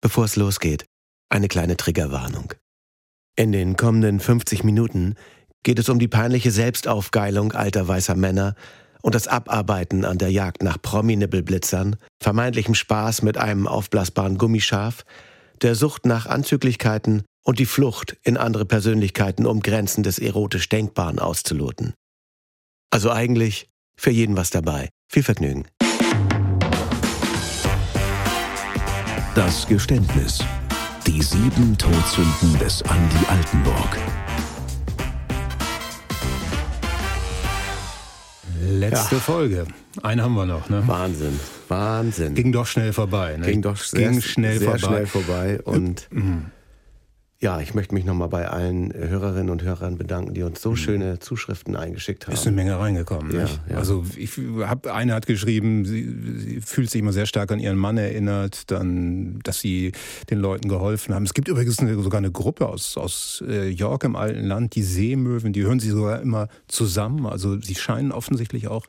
Bevor es losgeht, eine kleine Triggerwarnung. In den kommenden 50 Minuten geht es um die peinliche Selbstaufgeilung alter weißer Männer und das Abarbeiten an der Jagd nach Promi-Nippelblitzern, vermeintlichem Spaß mit einem aufblasbaren Gummischaf, der Sucht nach Anzüglichkeiten und die Flucht in andere Persönlichkeiten, um Grenzen des erotisch Denkbaren auszuloten. Also eigentlich für jeden was dabei. Viel Vergnügen. Das Geständnis. Die sieben Todsünden des Andi Altenburg. Letzte Ja. Folge. Eine haben wir noch, ne? Wahnsinn, Wahnsinn. Ging doch schnell vorbei, ne? Ging doch sehr, Ging schnell sehr vorbei. schnell vorbei. Und ja, ich möchte mich nochmal bei allen äh, Hörerinnen und Hörern bedanken, die uns so schöne Zuschriften eingeschickt haben. Ist eine Menge reingekommen. Ja, ja. Also ich hab, eine hat geschrieben, sie, sie fühlt sich immer sehr stark an ihren Mann erinnert, dann, dass sie den Leuten geholfen haben. Es gibt übrigens eine, sogar eine Gruppe aus, aus äh, York im alten Land, die Seemöwen, die hören sie sogar immer zusammen. Also sie scheinen offensichtlich auch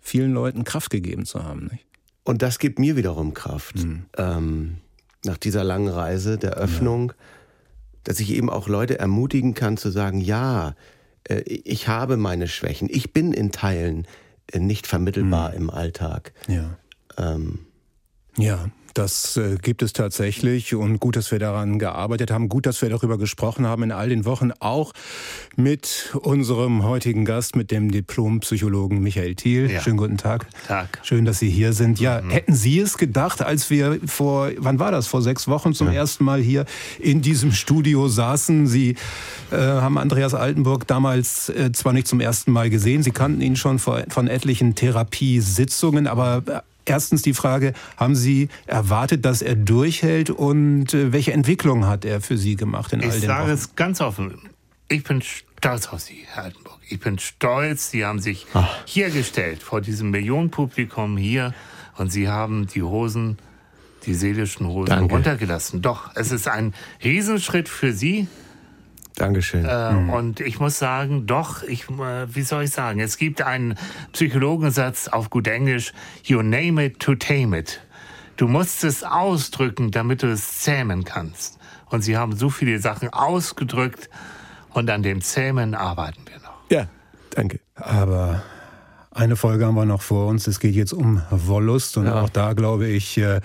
vielen Leuten Kraft gegeben zu haben. Nicht? Und das gibt mir wiederum Kraft. Ähm, nach dieser langen Reise der Öffnung, dass ich eben auch Leute ermutigen kann zu sagen, ja, äh, ich habe meine Schwächen. Ich bin in Teilen äh, nicht vermittelbar im Alltag. Ja. Ähm, Ja, das äh, gibt es tatsächlich und gut, dass wir daran gearbeitet haben, gut, dass wir darüber gesprochen haben in all den Wochen, auch mit unserem heutigen Gast, mit dem Diplompsychologen Michael Thiel. Ja. Schönen guten Tag. Tag. Schön, dass Sie hier sind. Ja, hätten Sie es gedacht, als wir vor, wann war das, vor sechs Wochen zum ersten Mal hier in diesem Studio saßen? Sie äh, haben Andreas Altenburg damals äh, zwar nicht zum ersten Mal gesehen, Sie kannten ihn schon vor, von etlichen Therapiesitzungen, aber äh, Erstens die Frage, haben Sie erwartet, dass er durchhält und äh, welche Entwicklung hat er für Sie gemacht in all Ich den sage Wochen? es ganz offen. Ich bin stolz auf Sie, Herr Altenburg. Ich bin stolz. Sie haben sich hier gestellt, vor diesem Millionenpublikum hier. Und Sie haben die Hosen, die seelischen Hosen Danke. runtergelassen. Doch, es ist ein Riesenschritt für Sie. Dankeschön. Äh, Und ich muss sagen, doch, ich, äh, wie soll ich sagen, es gibt einen Psychologensatz auf gut Englisch, you name it to tame it. Du musst es ausdrücken, damit du es zähmen kannst. Und sie haben so viele Sachen ausgedrückt und an dem Zähmen arbeiten wir noch. ja, danke. Aber eine Folge haben wir noch vor uns. Es geht jetzt um Wollust und Ja. auch da glaube ich, äh,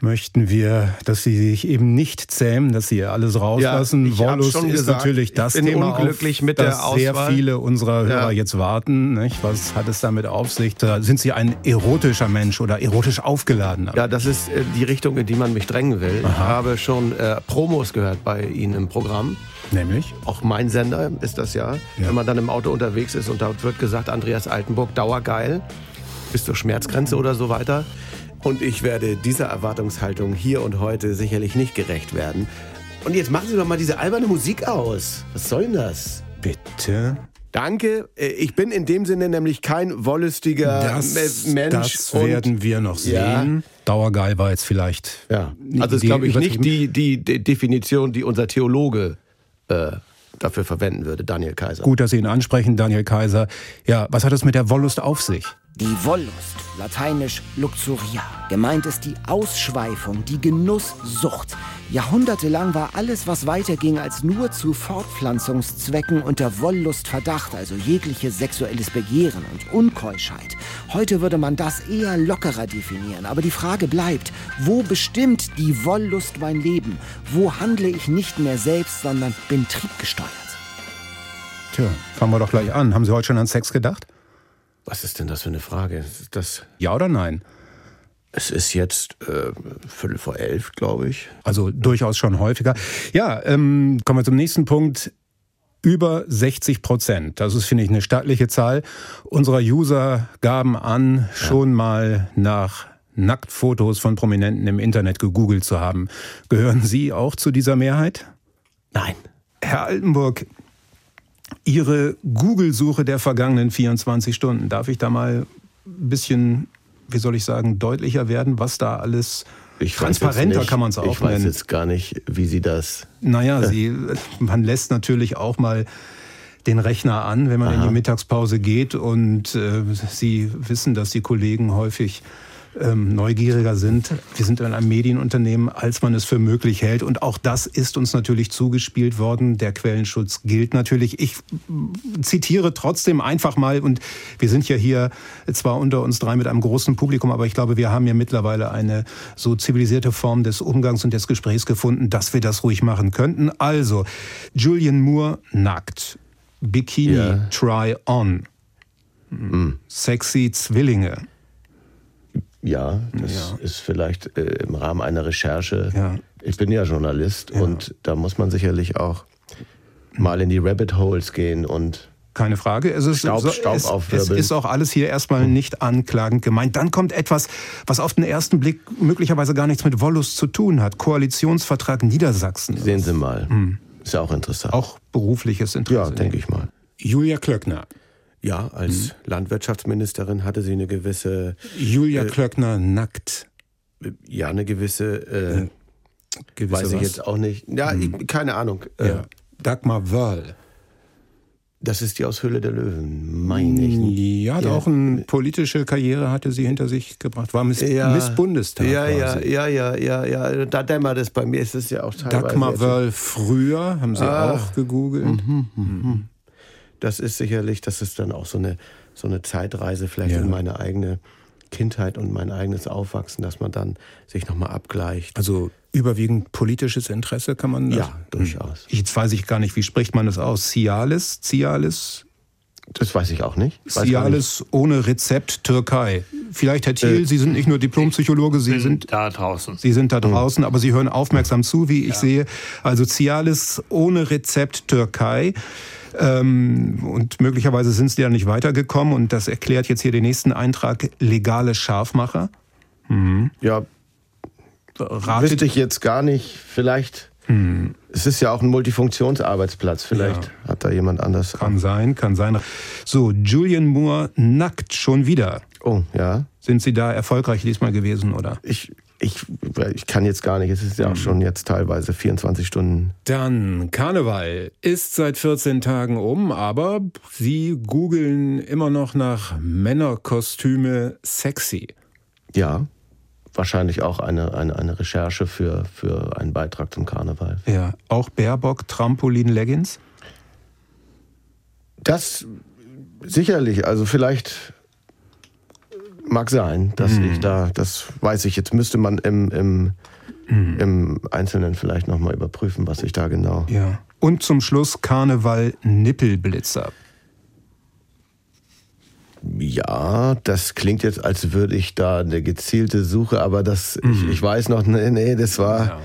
möchten wir, dass sie sich eben nicht zähmen, dass sie alles rauslassen. hab Wollust ist gesagt, natürlich ich das bin Thema, unglücklich auf mit der das sehr viele unserer Hörer Ja. jetzt warten. Nicht? Was hat es damit auf sich? Da sind Sie ein erotischer Mensch oder erotisch aufgeladener? Ja, das ist äh, die Richtung, in die man mich drängen will. Ich habe schon äh, Promos gehört bei Ihnen im Programm. Nämlich? Auch mein Sender ist das ja. Wenn man dann im Auto unterwegs ist und dort wird gesagt, Andreas Altenburg, dauergeil, bis zur Schmerzgrenze oder so weiter. Und ich werde dieser Erwartungshaltung hier und heute sicherlich nicht gerecht werden. Und jetzt machen Sie doch mal diese alberne Musik aus. Was soll denn das? Bitte? Danke. Äh, Ich bin in dem Sinne nämlich kein wollüstiger Das, Me- Mensch. das werden wir noch Ja. sehen. Dauergeil war jetzt vielleicht. Ja, also ist, glaube ich, nicht die, die, die Definition, die unser Theologe äh, dafür verwenden würde, Daniel Kaiser. Gut, dass Sie ihn ansprechen, Daniel Kaiser. Ja, was hat es mit der Wollust auf sich? Die Wollust, lateinisch luxuria. Gemeint ist die Ausschweifung, die Genusssucht. Jahrhundertelang war alles, was weiterging als nur zu Fortpflanzungszwecken unter Wollust verdacht, also jegliches sexuelles Begehren und Unkeuschheit. Heute würde man das eher lockerer definieren, aber die Frage bleibt, wo bestimmt die Wollust mein Leben? Wo handle ich nicht mehr selbst, sondern bin triebgesteuert? Tja, fangen wir doch gleich an. Haben Sie heute schon an Sex gedacht? Was ist denn das für eine Frage? Das, Ja oder nein? es ist jetzt äh, Viertel vor elf, glaube ich. Also durchaus schon häufiger. Ja, ähm, kommen wir zum nächsten Punkt. Über 60 Prozent, das ist, finde ich, eine stattliche Zahl, unserer User gaben an, schon mal nach Nacktfotos von Prominenten im Internet gegoogelt zu haben. Gehören Sie auch zu dieser Mehrheit? Nein. Herr Altenburg, Ihre Google-Suche der vergangenen 24 Stunden, darf ich da mal ein bisschen, wie soll ich sagen, deutlicher werden, was da alles Ich weiß transparenter jetzt nicht- kann man es auch Ich weiß nennen. jetzt gar nicht, wie Sie das. Naja, sie, man lässt natürlich auch mal den Rechner an, wenn man in die Mittagspause geht und äh, sie wissen, dass die Kollegen häufig ähm, neugieriger sind. Wir sind in einem Medienunternehmen, als man es für möglich hält. Und auch das ist uns natürlich zugespielt worden. Der Quellenschutz gilt natürlich. Ich zitiere trotzdem einfach mal, und wir sind ja hier zwar unter uns drei mit einem großen Publikum, aber ich glaube, wir haben ja mittlerweile eine so zivilisierte Form des Umgangs und des Gesprächs gefunden, dass wir das ruhig machen könnten. Also, Julian Moore nackt. Bikini ja. Try On. Mhm. Sexy Zwillinge. Ja, das ja. ist vielleicht äh, im Rahmen einer Recherche. Ja. Ich bin ja Journalist ja. und da muss man sicherlich auch mal in die Rabbit Holes gehen und keine Frage. Es ist, Staub, Staub es, es ist auch alles hier erstmal nicht anklagend gemeint. Dann kommt etwas, was auf den ersten Blick möglicherweise gar nichts mit Wollust zu tun hat. Koalitionsvertrag Niedersachsen. Sehen Sie mal. Hm. Ist ja auch interessant. Auch berufliches Interesse. Ja, denke ich mal. Julia Klöckner. Ja, als mhm. Landwirtschaftsministerin hatte sie eine gewisse. Julia äh, Klöckner nackt. Ja, eine gewisse. Äh, äh, gewisse weiß ich was? jetzt auch nicht. Ja, mhm. keine Ahnung. Äh, ja. Dagmar Wörl. Das ist die aus Höhle der Löwen, meine ich. Ja, ja, auch eine politische Karriere hatte sie hinter sich gebracht. War Miss, ja, Miss Bundestag. Ja, ja, ja, ja, ja, ja. Da dämmert es bei mir. Ist es ja auch teilweise. Dagmar Wörl früher, haben Sie ah. auch gegoogelt. Mhm, mhm. Das ist sicherlich, das ist dann auch so eine, so eine Zeitreise vielleicht ja. in meine eigene Kindheit und mein eigenes Aufwachsen, dass man dann sich nochmal abgleicht. Also überwiegend politisches Interesse kann man das? Ja, durchaus. Jetzt weiß ich gar nicht, wie spricht man das aus? Cialis? Cialis? Das weiß ich auch nicht. Weiß Cialis nicht. ohne Rezept Türkei. Vielleicht, Herr Thiel, äh, Sie sind nicht nur Diplompsychologe, Sie sind da draußen. Sie sind da draußen, aber Sie hören aufmerksam zu, wie ich ja. sehe. Also Cialis ohne Rezept Türkei. Ähm, und möglicherweise sind sie ja nicht weitergekommen. Und das erklärt jetzt hier den nächsten Eintrag, legale Scharfmacher. Mhm. Ja, Ratet. wüsste ich jetzt gar nicht. Vielleicht... Hm. Es ist ja auch ein Multifunktionsarbeitsplatz. Vielleicht ja. hat da jemand anders. Kann sein, kann sein. So, Julian Moore nackt schon wieder. Oh, ja. Sind Sie da erfolgreich diesmal gewesen, oder? Ich ich, ich kann jetzt gar nicht. Es ist ja auch mhm. schon jetzt teilweise 24 Stunden. Dann Karneval ist seit 14 Tagen um, aber Sie googeln immer noch nach Männerkostüme sexy. Ja, wahrscheinlich auch eine, eine, eine Recherche für, für einen Beitrag zum Karneval. Ja, auch Baerbock Trampolin Leggings? Das sicherlich. Also vielleicht Mag sein, dass mhm. ich da, das weiß ich, jetzt müsste man im, im, mhm. im Einzelnen vielleicht nochmal überprüfen, was ich da genau. Ja. Und zum Schluss Karneval Nippelblitzer. Ja, das klingt jetzt, als würde ich da eine gezielte Suche, aber das, mhm. ich, ich, weiß noch, nee, nee, das war. Ja.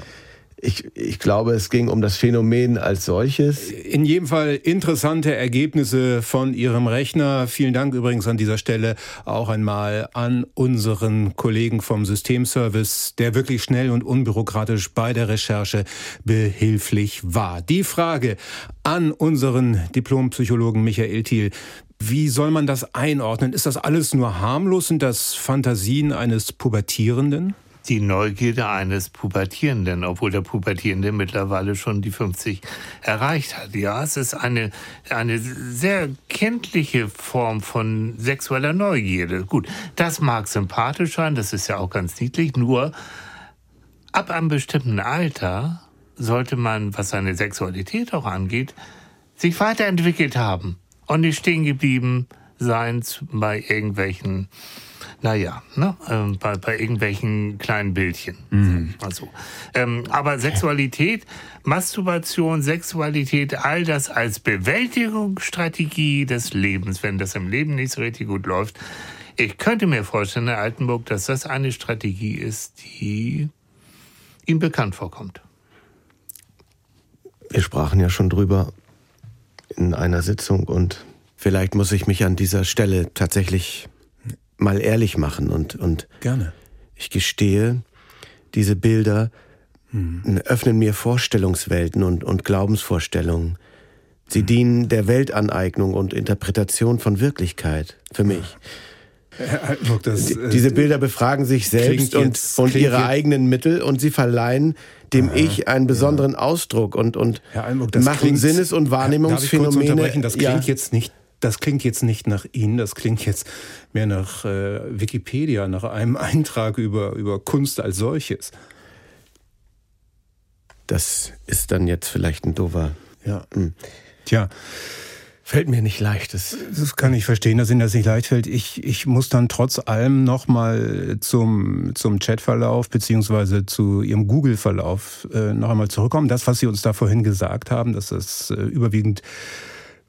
Ich, ich glaube, es ging um das Phänomen als solches. In jedem Fall interessante Ergebnisse von Ihrem Rechner. Vielen Dank übrigens an dieser Stelle auch einmal an unseren Kollegen vom Systemservice, der wirklich schnell und unbürokratisch bei der Recherche behilflich war. Die Frage an unseren Diplompsychologen Michael Thiel. Wie soll man das einordnen? Ist das alles nur harmlos? Sind das Fantasien eines Pubertierenden? die Neugierde eines Pubertierenden, obwohl der Pubertierende mittlerweile schon die 50 erreicht hat. Ja, es ist eine, eine sehr kenntliche Form von sexueller Neugierde. Gut, das mag sympathisch sein, das ist ja auch ganz niedlich, nur ab einem bestimmten Alter sollte man, was seine Sexualität auch angeht, sich weiterentwickelt haben und nicht stehen geblieben sein bei irgendwelchen naja, ne, ähm, bei, bei irgendwelchen kleinen Bildchen. Mhm. Also, ähm, aber Sexualität, Masturbation, Sexualität, all das als Bewältigungsstrategie des Lebens, wenn das im Leben nicht so richtig gut läuft. Ich könnte mir vorstellen, Herr Altenburg, dass das eine Strategie ist, die ihm bekannt vorkommt. Wir sprachen ja schon drüber in einer Sitzung und vielleicht muss ich mich an dieser Stelle tatsächlich mal ehrlich machen und, und Gerne. ich gestehe, diese Bilder hm. öffnen mir Vorstellungswelten und, und Glaubensvorstellungen. Sie hm. dienen der Weltaneignung und Interpretation von Wirklichkeit für mich. Look, das, äh, Diese Bilder befragen sich selbst und, jetzt, und ihre jetzt. eigenen Mittel und sie verleihen dem ja, Ich einen besonderen ja. Ausdruck und, und Almog, machen klingt, Sinnes- und Wahrnehmungsphänomene. Das klingt ja. jetzt nicht das klingt jetzt nicht nach Ihnen, das klingt jetzt mehr nach äh, Wikipedia, nach einem Eintrag über, über Kunst als solches. Das ist dann jetzt vielleicht ein doofer. Ja. Hm. Tja. Fällt mir nicht leicht. Das, das kann ich verstehen, dass Ihnen das nicht leicht fällt. Ich, ich muss dann trotz allem nochmal zum, zum Chatverlauf beziehungsweise zu Ihrem Google-Verlauf äh, noch einmal zurückkommen. Das, was Sie uns da vorhin gesagt haben, dass das äh, überwiegend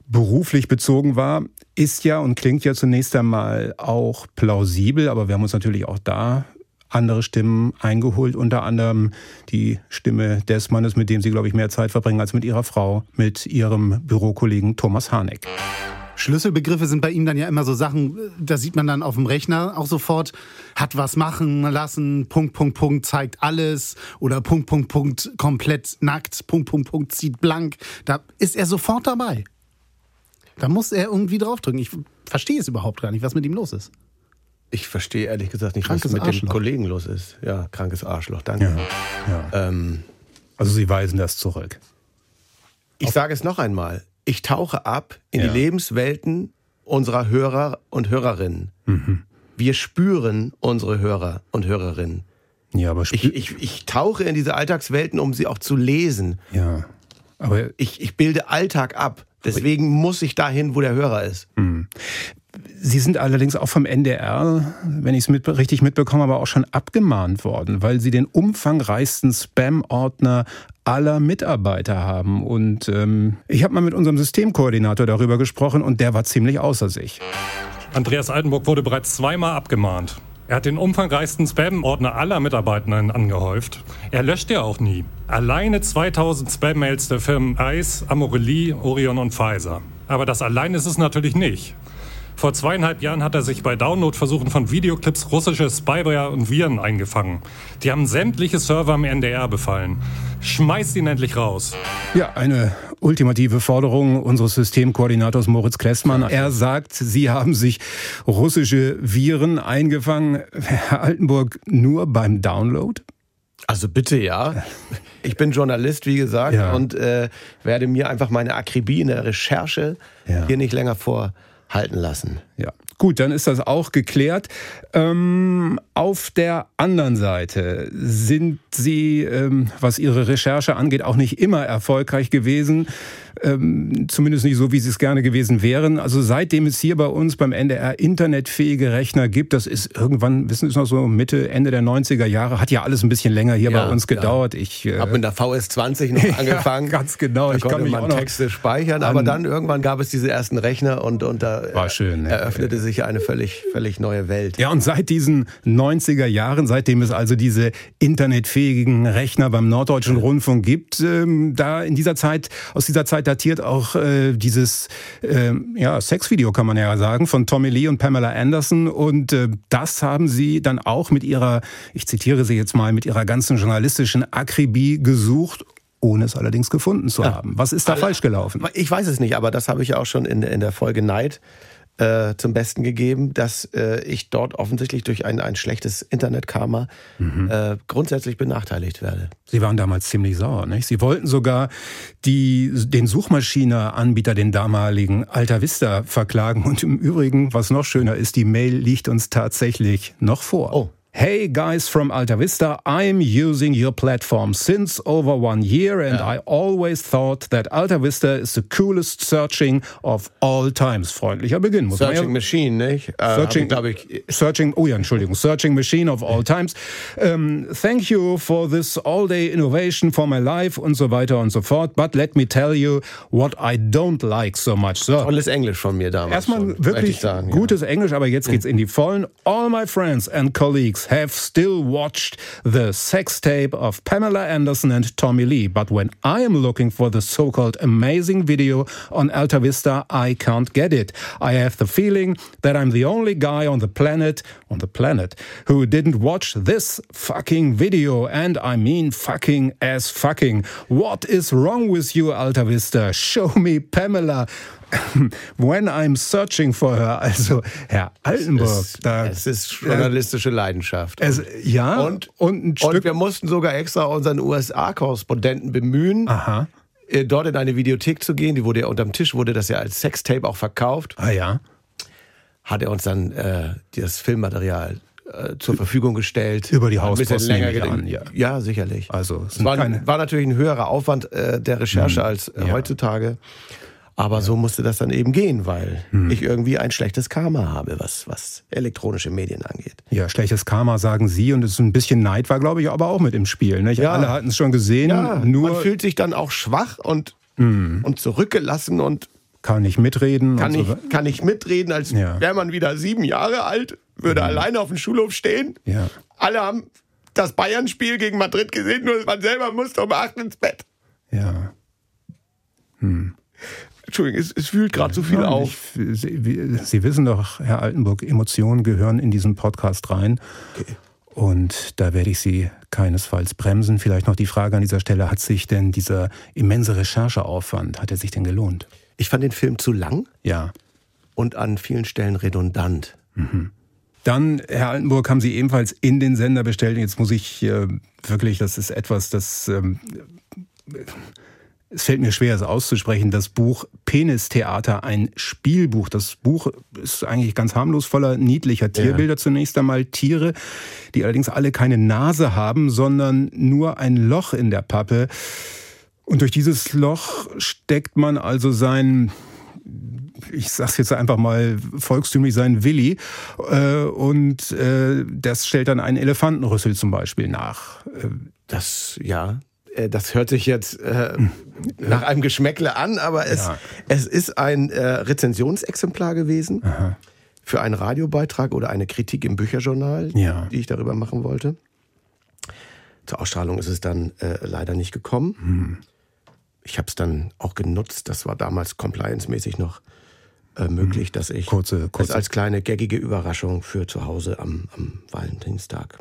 beruflich bezogen war, ist ja und klingt ja zunächst einmal auch plausibel, aber wir haben uns natürlich auch da andere Stimmen eingeholt, unter anderem die Stimme des Mannes, mit dem Sie, glaube ich, mehr Zeit verbringen als mit Ihrer Frau, mit Ihrem Bürokollegen Thomas Harneck. Schlüsselbegriffe sind bei ihm dann ja immer so Sachen, da sieht man dann auf dem Rechner auch sofort, hat was machen lassen, Punkt, Punkt, Punkt, zeigt alles oder Punkt, Punkt, Punkt, komplett nackt, Punkt, Punkt, Punkt, zieht blank. Da ist er sofort dabei. Da muss er irgendwie draufdrücken. Ich verstehe es überhaupt gar nicht, was mit ihm los ist. Ich verstehe ehrlich gesagt nicht, krankes was mit Arschloch. dem Kollegen los ist. Ja, krankes Arschloch, danke. Ja, ja. Ähm, also Sie weisen das zurück. Ich sage es noch einmal. Ich tauche ab in ja. die Lebenswelten unserer Hörer und Hörerinnen. Mhm. Wir spüren unsere Hörer und Hörerinnen. Ja, aber ich, ich, ich tauche in diese Alltagswelten, um sie auch zu lesen. Ja. Aber ich, ich bilde Alltag ab. Deswegen muss ich dahin, wo der Hörer ist. Mhm. Sie sind allerdings auch vom NDR, wenn ich es mit, richtig mitbekomme, aber auch schon abgemahnt worden, weil Sie den umfangreichsten Spam-Ordner aller Mitarbeiter haben. Und ähm, ich habe mal mit unserem Systemkoordinator darüber gesprochen und der war ziemlich außer sich. Andreas Altenburg wurde bereits zweimal abgemahnt. Er hat den umfangreichsten Spam-Ordner aller Mitarbeitenden angehäuft. Er löscht ja auch nie. Alleine 2000 Spam-Mails der Firmen Ice, Amorelie, Orion und Pfizer. Aber das allein ist es natürlich nicht. Vor zweieinhalb Jahren hat er sich bei Downloadversuchen von Videoclips russische Spyware und Viren eingefangen. Die haben sämtliche Server im NDR befallen. Schmeißt ihn endlich raus. Ja, eine ultimative Forderung unseres Systemkoordinators Moritz Klessmann. Er sagt, Sie haben sich russische Viren eingefangen. Herr Altenburg, nur beim Download? Also bitte ja. Ich bin Journalist, wie gesagt, ja. und äh, werde mir einfach meine Akribie in der Recherche ja. hier nicht länger vor halten lassen. Ja, gut, dann ist das auch geklärt. Ähm, auf der anderen Seite sind Sie, ähm, was Ihre Recherche angeht, auch nicht immer erfolgreich gewesen ähm, zumindest nicht so, wie sie es gerne gewesen wären. Also seitdem es hier bei uns beim NDR internetfähige Rechner gibt, das ist irgendwann, wissen Sie noch so Mitte, Ende der 90er Jahre, hat ja alles ein bisschen länger hier ja, bei uns gedauert. Ja. Ich äh, habe mit der VS20 noch angefangen. ja, ganz genau. Da ich konnte kann man Texte speichern, aber dann irgendwann gab es diese ersten Rechner und, und da War schön, eröffnete sich eine völlig, völlig neue Welt. Ja, und seit diesen 90er Jahren, seitdem es also diese internetfähigen Rechner beim Norddeutschen Rundfunk gibt, ähm, da in dieser Zeit, aus dieser Zeit datiert auch äh, dieses äh, ja, Sexvideo, kann man ja sagen, von Tommy Lee und Pamela Anderson. Und äh, das haben sie dann auch mit ihrer, ich zitiere sie jetzt mal, mit ihrer ganzen journalistischen Akribie gesucht ohne es allerdings gefunden zu haben. Was ist da falsch gelaufen? Ich weiß es nicht, aber das habe ich ja auch schon in, in der Folge Neid äh, zum Besten gegeben, dass äh, ich dort offensichtlich durch ein, ein schlechtes Internetkarma mhm. äh, grundsätzlich benachteiligt werde. Sie waren damals ziemlich sauer, nicht? Sie wollten sogar die, den Suchmaschineanbieter, den damaligen Alta Vista, verklagen. Und im Übrigen, was noch schöner ist, die Mail liegt uns tatsächlich noch vor. Oh. Hey guys from Alta Vista, I'm using your platform since over one year and ja. I always thought that Alta Vista is the coolest searching of all times. Freundlicher Beginn, muss searching man ja. Machine, nicht? Äh, searching, glaube ich. Searching, oh ja, Entschuldigung, Searching Machine of all times. Um, thank you for this all-day innovation for my life und so weiter und so fort. But let me tell you what I don't like so much. So. Tolles Englisch von mir damals. Erstmal schon, wirklich sagen, gutes ja. Englisch, aber jetzt geht's in die Vollen. All my friends and colleagues have still watched the sex tape of Pamela Anderson and Tommy Lee, but when I am looking for the so-called amazing video on Alta Vista, I can't get it. I have the feeling that I'm the only guy on the planet, on the planet, who didn't watch this fucking video, and I mean fucking as fucking. What is wrong with you, Alta Vista? Show me Pamela. When I'm searching for her, also Herr Altenburg. Es, da, es ist journalistische Leidenschaft. Es, ja, und, und, und wir mussten sogar extra unseren USA-Korrespondenten bemühen. Aha äh, dort in eine Videothek zu gehen. Die wurde ja unterm Tisch, wurde das ja als Sextape auch verkauft. Ah ja. Hat er uns dann äh, das Filmmaterial äh, zur Verfügung gestellt. Über die Hat ein bisschen Hauspost länger nehme ja. ja, sicherlich. Also es war, war natürlich ein höherer Aufwand äh, der Recherche Hm, als äh, ja. heutzutage. Aber so musste das dann eben gehen, weil Hm. ich irgendwie ein schlechtes Karma habe, was, was elektronische Medien angeht. Ja, schlechtes Karma sagen Sie und es ist ein bisschen Neid war, glaube ich, aber auch mit im Spiel. Nicht? Ja. Alle hatten es schon gesehen, Ja, nur man fühlt sich dann auch schwach und, Hm. und zurückgelassen und kann nicht mitreden. kann nicht, so. kann nicht mitreden, als Ja. wäre man wieder sieben Jahre alt, würde alleine auf dem Schulhof stehen. Ja. Alle haben das Bayern-Spiel gegen Madrid gesehen, nur man selber musste um acht ins Bett. Ja. Entschuldigung, es, es fühlt gerade so viel Ja, auf. Ich, Sie, Sie wissen doch, Herr Altenburg, Emotionen gehören in diesen Podcast rein. Und da werde ich Sie keinesfalls bremsen. Vielleicht noch die Frage an dieser Stelle, hat sich denn dieser immense Rechercheaufwand, hat er sich denn gelohnt? Ich fand den Film zu lang Ja. und an vielen Stellen redundant. Dann, Herr Altenburg, haben Sie ebenfalls in den Sender bestellt. Jetzt muss ich äh, wirklich, das ist etwas, das ähm, es fällt mir schwer, es auszusprechen, das Buch Penistheater, ein Spielbuch. Das Buch ist eigentlich ganz harmlos, voller niedlicher Tierbilder zunächst einmal. Tiere, die allerdings alle keine Nase haben, sondern nur ein Loch in der Pappe. Und durch dieses Loch steckt man also sein ich sag's jetzt einfach mal volkstümlich, sein Willi. Äh, und äh, das stellt dann einen Elefantenrüssel zum Beispiel nach. Äh, Das, ja, das hört sich jetzt äh, nach einem Geschmäckle an, aber es, Ja. es ist ein äh, Rezensionsexemplar gewesen für einen Radiobeitrag oder eine Kritik im Bücherjournal, Ja. die ich darüber machen wollte. Zur Ausstrahlung ist es dann äh, leider nicht gekommen. Hm. Ich habe es dann auch genutzt. Das war damals compliance-mäßig noch äh, möglich, dass ich Hm. Kurze- das kurze- als kleine gaggige Überraschung für zu Hause am, am Valentinstag.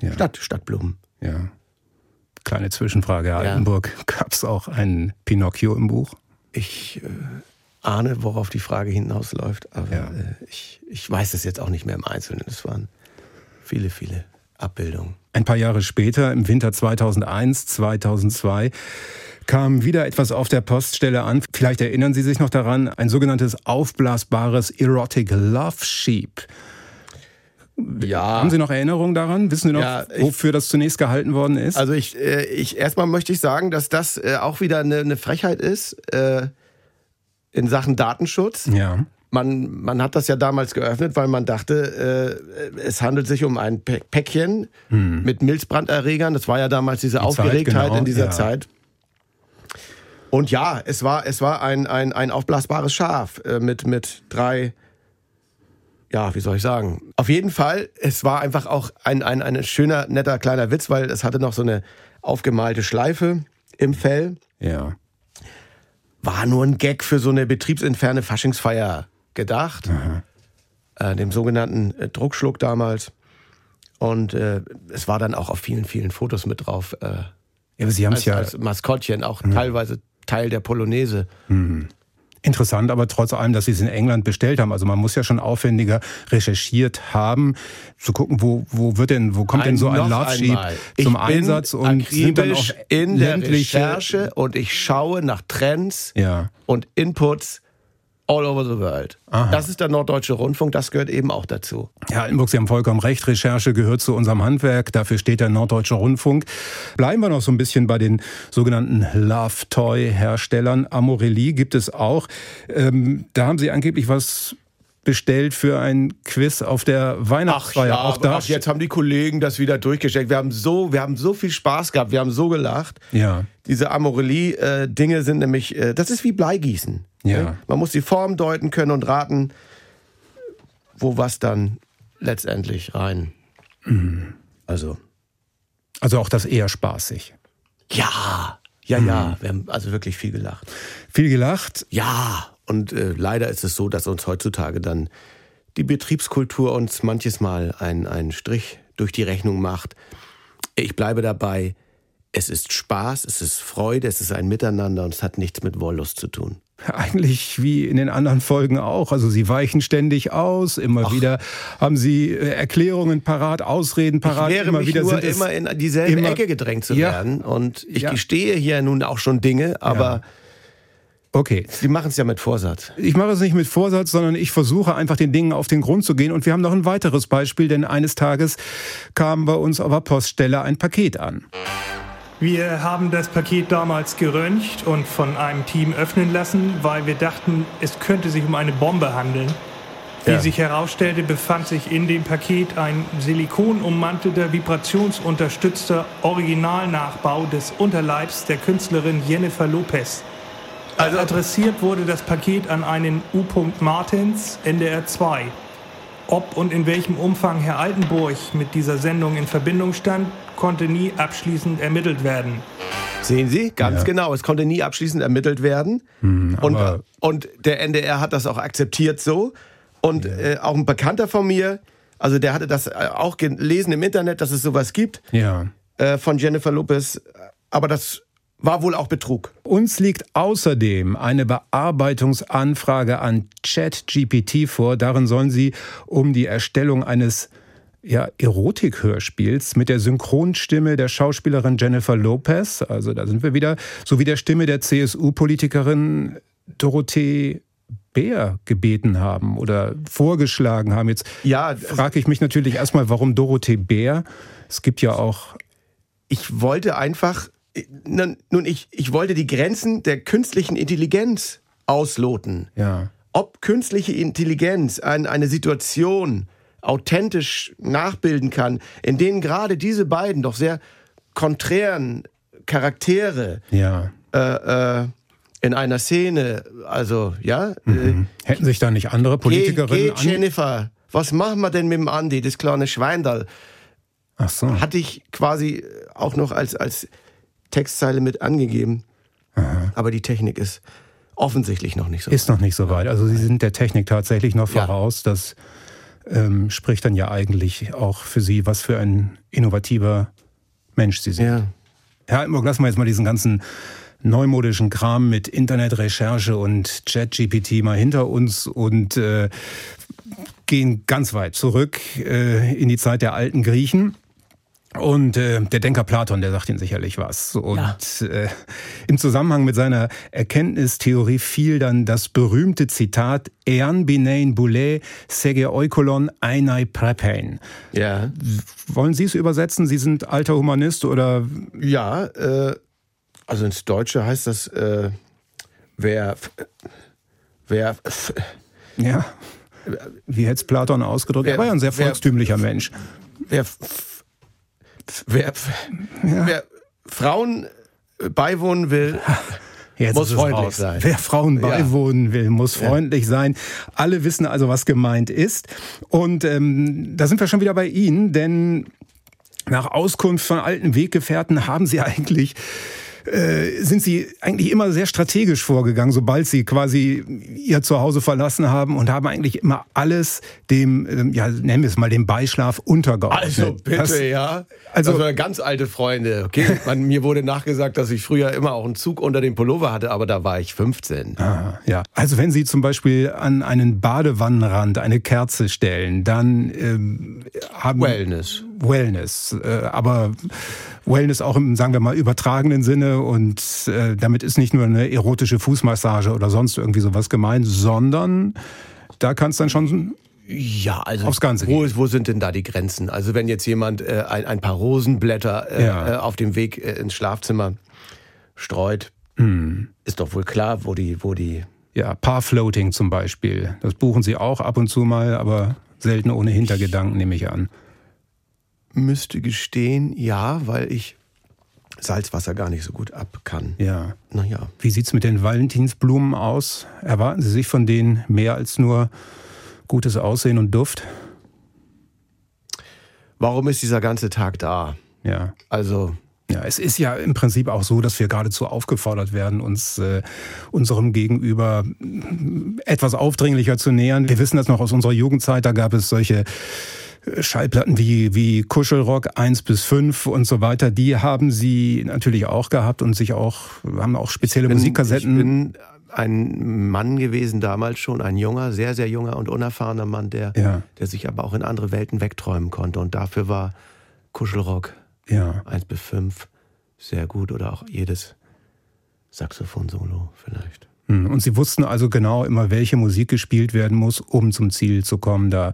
Ja. Stadt, Stadtblumen. ja. Kleine Zwischenfrage, Herr Ja. Altenburg. Gab's auch einen Pinocchio im Buch? Ich äh, ahne, worauf die Frage hinausläuft, aber Ja. äh, ich, ich weiß es jetzt auch nicht mehr im Einzelnen. Es waren viele, viele Abbildungen. Ein paar Jahre später, im Winter 2001, 2002, kam wieder etwas auf der Poststelle an. Vielleicht erinnern Sie sich noch daran, ein sogenanntes aufblasbares Erotic Love Sheep. Ja. Haben Sie noch Erinnerungen daran? Wissen Sie noch, Ja, ich- wofür das zunächst gehalten worden ist? Also ich, äh, ich erstmal möchte ich sagen, dass das äh, auch wieder eine, eine Frechheit ist äh, in Sachen Datenschutz. ja. Man, man hat das ja damals geöffnet, weil man dachte, äh, es handelt sich um ein Pä- Päckchen mit Milzbranderregern. Das war ja damals diese Hm. Die Zeit, Aufgeregtheit genau, in dieser ja. Zeit. Und ja, es war, es war ein, ein, ein aufblasbares Schaf mit, mit drei, ja, wie soll ich sagen? Auf jeden Fall, es war einfach auch ein, ein, ein schöner, netter kleiner Witz, weil es hatte noch so eine aufgemalte Schleife im Fell. Ja. War nur ein Gag für so eine betriebsinterne Faschingsfeier gedacht. Äh, dem sogenannten äh, Druckschluck damals. Und äh, es war dann auch auf vielen, vielen Fotos mit drauf. Äh, ja aber Sie haben es ja als Maskottchen, auch teilweise Teil der Polonaise. Interessant, aber trotz allem, dass Sie es in England bestellt haben. Also man muss ja schon aufwendiger recherchiert haben, zu gucken, wo, wo wird denn, wo kommt denn so ein Love Sheep zum Einsatz und sind dann auch in der Recherche und ich schaue nach Trends Ja. und Inputs all over the world. Das ist der Norddeutsche Rundfunk, das gehört eben auch dazu. Ja, Altenburg, Sie haben vollkommen recht. Recherche gehört zu unserem Handwerk. Dafür steht der Norddeutsche Rundfunk. Bleiben wir noch so ein bisschen bei den sogenannten Love Toy Herstellern. Amorelli gibt es auch. Ähm, da haben Sie angeblich was bestellt für ein Quiz auf der Weihnachtsfeier. auch da. ach, jetzt haben die Kollegen das wieder durchgesteckt. Wir haben so, wir haben so viel Spaß gehabt, wir haben so gelacht. Ja. Diese Amorelie-Dinge sind nämlich, äh, das ist wie Bleigießen. Ja. Ne? Man muss die Form deuten können und raten, wo was dann letztendlich rein. Mhm. Also, Also auch das eher spaßig. ja, ja, Mhm. ja, wir haben also wirklich viel gelacht. Viel gelacht. Ja, und äh, leider ist es so, dass uns heutzutage dann die Betriebskultur uns manches Mal einen, einen Strich durch die Rechnung macht. Ich bleibe dabei, es ist Spaß, es ist Freude, es ist ein Miteinander und es hat nichts mit Wollust zu tun. Eigentlich wie in den anderen Folgen auch. Also sie weichen ständig aus, immer Ach. wieder haben sie äh, Erklärungen parat, Ausreden parat. Ich immer mich wieder nur immer in dieselbe immer, Ecke gedrängt zu ja. werden. Und ich ja. gestehe hier nun auch schon Dinge, aber ja. Okay. Sie machen es ja mit Vorsatz. Ich mache es nicht mit Vorsatz, sondern ich versuche einfach den Dingen auf den Grund zu gehen. Und wir haben noch ein weiteres Beispiel, denn eines Tages kam bei uns auf der Poststelle ein Paket an. Wir haben das Paket damals geröntgt und von einem Team öffnen lassen, weil wir dachten, es könnte sich um eine Bombe handeln. Wie ja. sich herausstellte, befand sich in dem Paket ein silikonummantelter, vibrationsunterstützter Originalnachbau des Unterleibs der Künstlerin Jennifer Lopez. Also adressiert wurde das Paket an einen U. Martins, NDR 2. Ob und in welchem Umfang Herr Altenburg mit dieser Sendung in Verbindung stand, konnte nie abschließend ermittelt werden. Sehen Sie, ganz ja. genau. Es konnte nie abschließend ermittelt werden. Hm, und, und der NDR hat das auch akzeptiert so. Und ja. äh, auch ein Bekannter von mir, also der hatte das äh, auch gelesen im Internet, dass es sowas gibt. Ja. Äh, von Jennifer Lopez. Aber das war wohl auch Betrug. Uns liegt außerdem eine Bearbeitungsanfrage an ChatGPT vor. Darin sollen Sie um die Erstellung eines ja, Erotik-Hörspiels mit der Synchronstimme der Schauspielerin Jennifer Lopez, also da sind wir wieder, sowie der Stimme der CSU-Politikerin Dorothee Bär gebeten haben oder vorgeschlagen haben. Jetzt ja, frage ich mich natürlich erstmal, warum Dorothee Bär? Es gibt ja auch. Ich wollte einfach nun, ich, ich wollte die Grenzen der künstlichen Intelligenz ausloten. Ja. Ob künstliche Intelligenz ein, eine Situation authentisch nachbilden kann, in denen gerade diese beiden doch sehr konträren Charaktere ja. äh, äh, in einer Szene, also ja. Mhm. Äh, Hätten sich da nicht andere Politikerinnen geh, geh Jennifer, was machen wir denn mit dem Andi, das kleine Schweindal? Ach so. Hatte ich quasi auch noch als, als Textzeile mit angegeben. Aha. Aber die Technik ist offensichtlich noch nicht so Ist weit. noch nicht so weit. Also Sie sind der Technik tatsächlich noch voraus. Ja. Das ähm, spricht dann ja eigentlich auch für Sie, was für ein innovativer Mensch Sie sind. Ja. Herr Altenburg, lassen wir jetzt mal diesen ganzen neumodischen Kram mit Internetrecherche und Chat-GPT mal hinter uns und äh, gehen ganz weit zurück äh, in die Zeit der alten Griechen. Und äh, der Denker Platon, der sagt Ihnen sicherlich was. Und ja. äh, im Zusammenhang mit seiner Erkenntnistheorie fiel dann das berühmte Zitat Ean binein boule sege oikolon einai prepein. Ja. Wollen Sie es übersetzen? Sie sind alter Humanist oder? Ja, äh, also ins Deutsche heißt das, äh, wer, wer, ja. Wie hätte es Platon ausgedrückt? Wer, er war ja ein sehr volkstümlicher wer, Mensch. Wer wer, ja. wer Frauen beiwohnen will, Jetzt muss freundlich raus. sein. Wer Frauen beiwohnen ja. will, muss freundlich ja. sein. Alle wissen also, was gemeint ist. Und ähm, da sind wir schon wieder bei Ihnen, denn nach Auskunft von alten Weggefährten haben Sie eigentlich äh, sind sie eigentlich immer sehr strategisch vorgegangen, sobald sie quasi ihr Zuhause verlassen haben und haben eigentlich immer alles dem, ähm, ja, nennen wir es mal, dem Beischlaf untergeordnet. Also bitte, das, ja. Also ganz alte Freunde. Okay, Man, mir wurde nachgesagt, dass ich früher immer auch einen Zug unter dem Pullover hatte, aber da war ich 15. Ah, ja. Also wenn Sie zum Beispiel an einen Badewannenrand eine Kerze stellen, dann ähm, haben Wellness. Wellness, äh, aber Wellness auch im, sagen wir mal, übertragenen Sinne und äh, damit ist nicht nur eine erotische Fußmassage oder sonst irgendwie sowas gemeint, sondern da kann es dann schon ja, also aufs Ganze wo, wo, sind denn da die Grenzen? Also wenn jetzt jemand äh, ein, ein, paar Rosenblätter äh, ja. Äh, auf dem Weg ins Schlafzimmer streut, hm. ist doch wohl klar, wo die, wo die. Ja, Paar-Floating zum Beispiel. Das buchen Sie auch ab und zu mal, aber selten ohne Hintergedanken, nehme ich an müsste gestehen, ja, weil ich Salzwasser gar nicht so gut ab kann. Ja. Naja. Wie sieht es mit den Valentinsblumen aus? Erwarten Sie sich von denen mehr als nur gutes Aussehen und Duft? Warum ist dieser ganze Tag da? Ja. Also. Ja, es ist ja im Prinzip auch so, dass wir geradezu aufgefordert werden, uns äh, unserem Gegenüber etwas aufdringlicher zu nähern. Wir wissen das noch aus unserer Jugendzeit, da gab es solche Schallplatten wie, wie Kuschelrock 1 bis 5 und so weiter, die haben sie natürlich auch gehabt und sich auch, haben auch spezielle bin, Musikkassetten. Ich bin ein Mann gewesen damals schon, ein junger, sehr, sehr junger und unerfahrener Mann, der, ja. der sich aber auch in andere Welten wegträumen konnte. Und dafür war Kuschelrock ja. 1 bis 5 sehr gut oder auch jedes Saxophon-Solo vielleicht. Hm, und Sie wussten also genau immer, welche Musik gespielt werden muss, um zum Ziel zu kommen. Da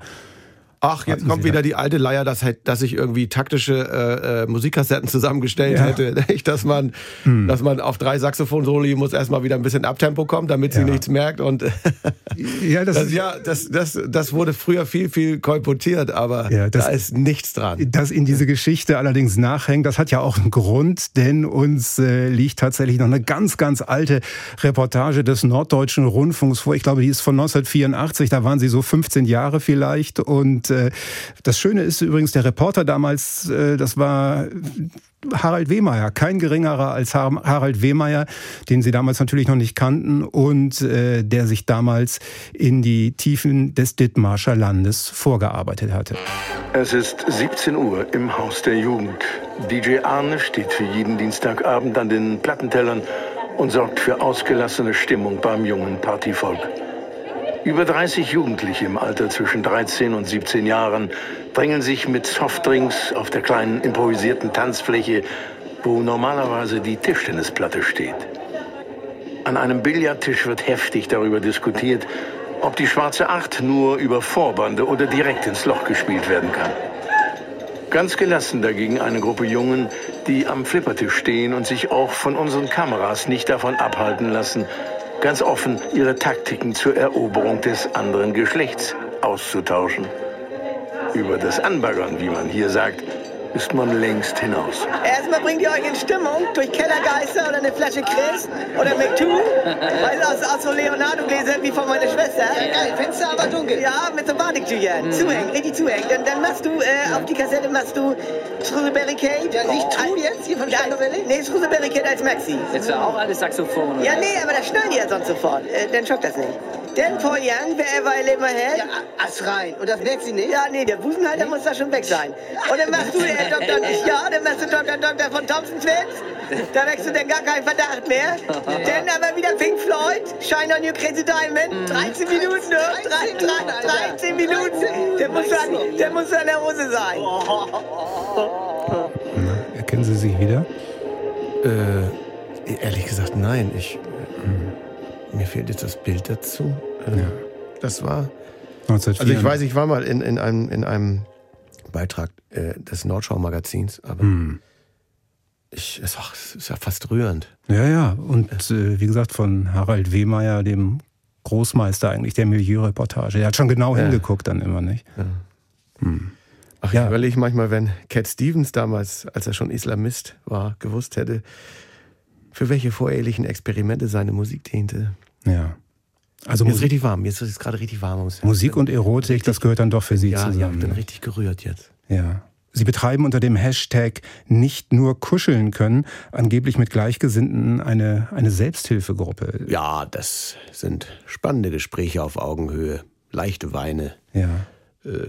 Ach, jetzt kommt wieder die alte Leier, dass, halt, dass ich irgendwie taktische äh, äh, Musikkassetten zusammengestellt ja. hätte. dass man, hm. dass man auf drei Saxophon-Soli muss erstmal wieder ein bisschen Abtempo kommen, damit sie nichts merkt. Und ja, das, das, ja das, das, das wurde früher viel, viel kolportiert, aber das, da ist nichts dran. Das in diese Geschichte allerdings nachhängt, das hat ja auch einen Grund, denn uns äh, liegt tatsächlich noch eine ganz, ganz alte Reportage des Norddeutschen Rundfunks vor. Ich glaube, die ist von 1984, da waren sie so 15 Jahre vielleicht und äh, das Schöne ist übrigens, der Reporter damals, äh, das war Harald Wehmeier, kein geringerer als Harald Wehmeier, den Sie damals natürlich noch nicht kannten und äh, der sich damals in die Tiefen des Dithmarscher Landes vorgearbeitet hatte. Es ist 17 Uhr im Haus der Jugend. DJ Arne steht für jeden Dienstagabend an den Plattentellern und sorgt für ausgelassene Stimmung beim jungen Partyvolk. Über 30 Jugendliche im Alter zwischen 13 und 17 Jahren drängen sich mit Softdrinks auf der kleinen improvisierten Tanzfläche, wo normalerweise die Tischtennisplatte steht. An einem Billardtisch wird heftig darüber diskutiert, ob die schwarze Acht nur über Vorbande oder direkt ins Loch gespielt werden kann. Ganz gelassen dagegen eine Gruppe Jungen, die am Flippertisch stehen und sich auch von unseren Kameras nicht davon abhalten lassen, ganz offen ihre Taktiken zur Eroberung des anderen Geschlechts auszutauschen. Über das Anbaggern, wie man hier sagt, ist man längst hinaus. Erstmal bringt ihr euch in Stimmung durch Kellergeister oder eine Flasche Chris oder McToo. Weil aus, aus so Leonardo-Gläsern wie von meiner Schwester. Ja, geil. Fenster aber dunkel. Ja, mit so Badiktüchern. Mhm. Zuhängen, richtig zuhängen. Dann, dann machst du, äh, auf die Kassette machst du True Barricade. Ja, nicht True oh. jetzt, hier von Steiner Nee, True Barricade als Maxi. Jetzt war auch alles Saxophon. Ja, nee, aber das schneiden die ja sonst sofort. Äh, dann schockt das nicht. Denn Paul Young, wherever I lay my head. Ja, ass rein. Und das merkt sie nicht? Ja, nee, der Busenhalter nee? muss da schon weg sein. Und dann machst du, äh, Dr. ja, dann machst du Dr. Dr. von Thompson Twins. Da wächst du dann gar keinen Verdacht mehr. Dann aber wieder Pink Floyd, Shine on Your Crazy Diamond. 13 mhm. Minuten, ne? 13, 13 Minuten. Der muss, an, der muss an der Hose sein. Na, erkennen Sie sich wieder? Äh, ehrlich gesagt, nein. Ich, äh, mir fehlt jetzt das Bild dazu. Äh, ja. Das war. 1904. Also ich weiß, ich war mal in, in, einem, in einem Beitrag äh, des Nordschau-Magazins, aber hm. ich, es, ach, es ist ja fast rührend. Ja, ja. Und äh, wie gesagt, von Harald Wehmeier, dem Großmeister eigentlich der Milieureportage. Er hat schon genau ja. hingeguckt dann immer, nicht? Ja. Hm. Ach, ja. ich überlege manchmal, wenn Cat Stevens damals, als er schon Islamist war, gewusst hätte, für welche vorehelichen Experimente seine Musik diente. Ja. Also mir ist richtig warm, mir ist es gerade richtig warm. Musik und Erotik, richtig, das gehört dann doch für Sie ja, zusammen. Ja, ich bin richtig gerührt jetzt. Ja. Sie betreiben unter dem Hashtag nicht nur kuscheln können, angeblich mit Gleichgesinnten eine, eine Selbsthilfegruppe. Ja, das sind spannende Gespräche auf Augenhöhe, leichte Weine. Ja. Äh,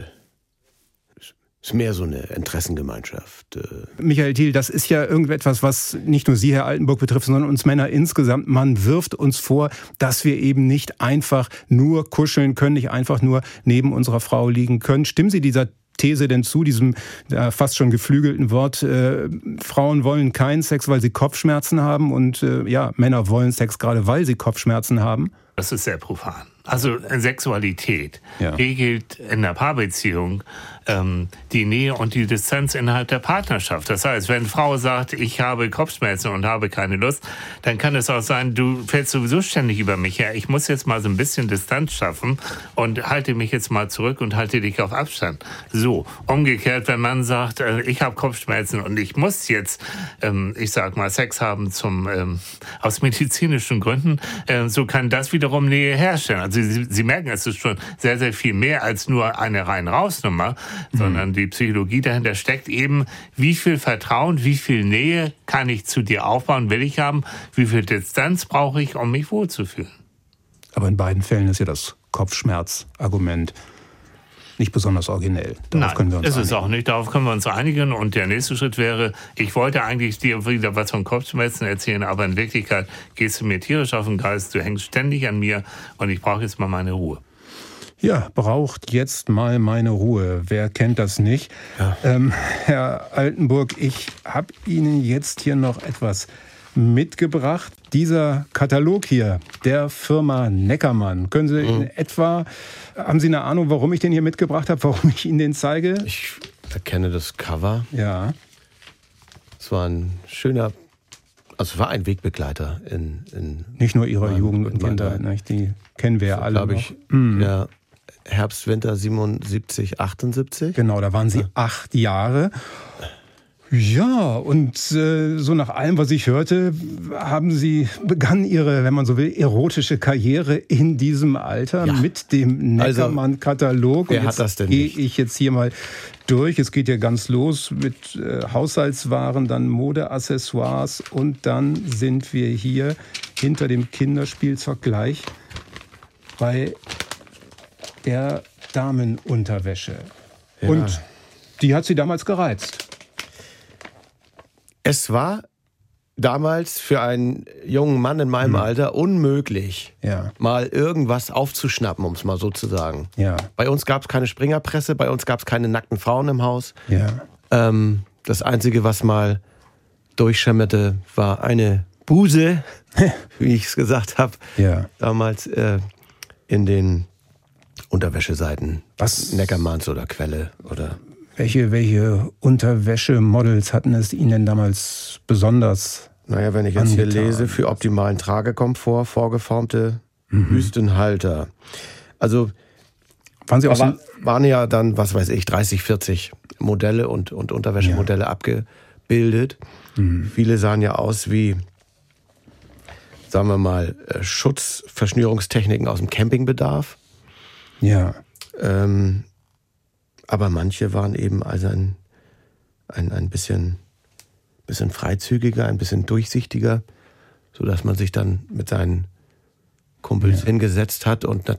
ist mehr so eine Interessengemeinschaft. Äh. Michael Thiel, das ist ja irgendetwas, was nicht nur Sie, Herr Altenburg, betrifft, sondern uns Männer insgesamt. Man wirft uns vor, dass wir eben nicht einfach nur kuscheln können, nicht einfach nur neben unserer Frau liegen können. Stimmen Sie dieser These denn zu, diesem äh, fast schon geflügelten Wort, äh, Frauen wollen keinen Sex, weil sie Kopfschmerzen haben und äh, ja, Männer wollen Sex gerade, weil sie Kopfschmerzen haben? Das ist sehr profan. Also Sexualität ja. regelt in der Paarbeziehung ähm, die Nähe und die Distanz innerhalb der Partnerschaft. Das heißt, wenn Frau sagt, ich habe Kopfschmerzen und habe keine Lust, dann kann es auch sein, du fällst sowieso ständig über mich her. Ich muss jetzt mal so ein bisschen Distanz schaffen und halte mich jetzt mal zurück und halte dich auf Abstand. So, umgekehrt, wenn man sagt, äh, ich habe Kopfschmerzen und ich muss jetzt, ähm, ich sag mal, Sex haben zum ähm, aus medizinischen Gründen, äh, so kann das wiederum Nähe herstellen. Also Sie, Sie merken, es ist schon sehr, sehr viel mehr als nur eine rein Rausnummer, mhm. sondern die Psychologie dahinter steckt eben, wie viel Vertrauen, wie viel Nähe kann ich zu dir aufbauen, will ich haben, wie viel Distanz brauche ich, um mich wohlzufühlen. Aber in beiden Fällen ist ja das Kopfschmerzargument nicht besonders originell. Darauf Nein, können wir uns ist es einigen. auch nicht. Darauf können wir uns einigen. Und der nächste Schritt wäre, ich wollte eigentlich dir wieder was von Kopfschmerzen erzählen, aber in Wirklichkeit gehst du mir tierisch auf den Geist. Du hängst ständig an mir und ich brauche jetzt mal meine Ruhe. Ja, braucht jetzt mal meine Ruhe. Wer kennt das nicht? Ähm, Herr Altenburg, ich habe Ihnen jetzt hier noch etwas mitgebracht. Dieser Katalog hier der Firma Neckermann. Können Sie in etwa, haben Sie eine Ahnung, warum ich den hier mitgebracht habe, warum ich Ihnen den zeige? Ich erkenne das Cover. Ja. Es war ein schöner, also es war ein Wegbegleiter in, in Nicht nur Ihrer Jugend und Kindheit, die kennen wir ja alle. glaube ich, ja, Herbst, Winter 77, 78. Genau, da waren Sie acht Jahre. Ja, und äh, so nach allem, was ich hörte, haben Sie begannen Ihre, wenn man so will, erotische Karriere in diesem Alter Ja. mit dem Also, Neckermann-Katalog. wer Und hat das denn Gehe ich jetzt hier mal durch. Es geht ja ganz los mit äh, Haushaltswaren, dann Modeaccessoires und dann sind wir hier hinter dem Kinderspielzeug gleich bei der Damenunterwäsche. Und die hat sie damals gereizt. Es war damals für einen jungen Mann in meinem Alter unmöglich, Ja. mal irgendwas aufzuschnappen, um es mal so zu sagen. Ja. Bei uns gab es keine Springerpresse, bei uns gab es keine nackten Frauen im Haus. Ja. Ähm, das Einzige, was mal durchschimmerte, war eine Buse, wie ich es gesagt habe, Ja. damals äh, in den Unterwäscheseiten. Was- Neckermanns oder Quelle oder Welche, welche Unterwäschemodels hatten es Ihnen denn damals besonders? Naja, wenn ich jetzt hier angetan. lese, für optimalen Tragekomfort, vorgeformte Wüstenhalter. Also Waren Sie auch so, war, waren ja dann, was weiß ich, 30, 40 Modelle und, und Unterwäschemodelle abgebildet. Viele sahen ja aus wie, sagen wir mal, äh, Schutzverschnürungstechniken aus dem Campingbedarf. Ja, Ähm, aber manche waren eben also ein, ein, ein bisschen, bisschen freizügiger, ein bisschen durchsichtiger, sodass man sich dann mit seinen Kumpels hingesetzt hat und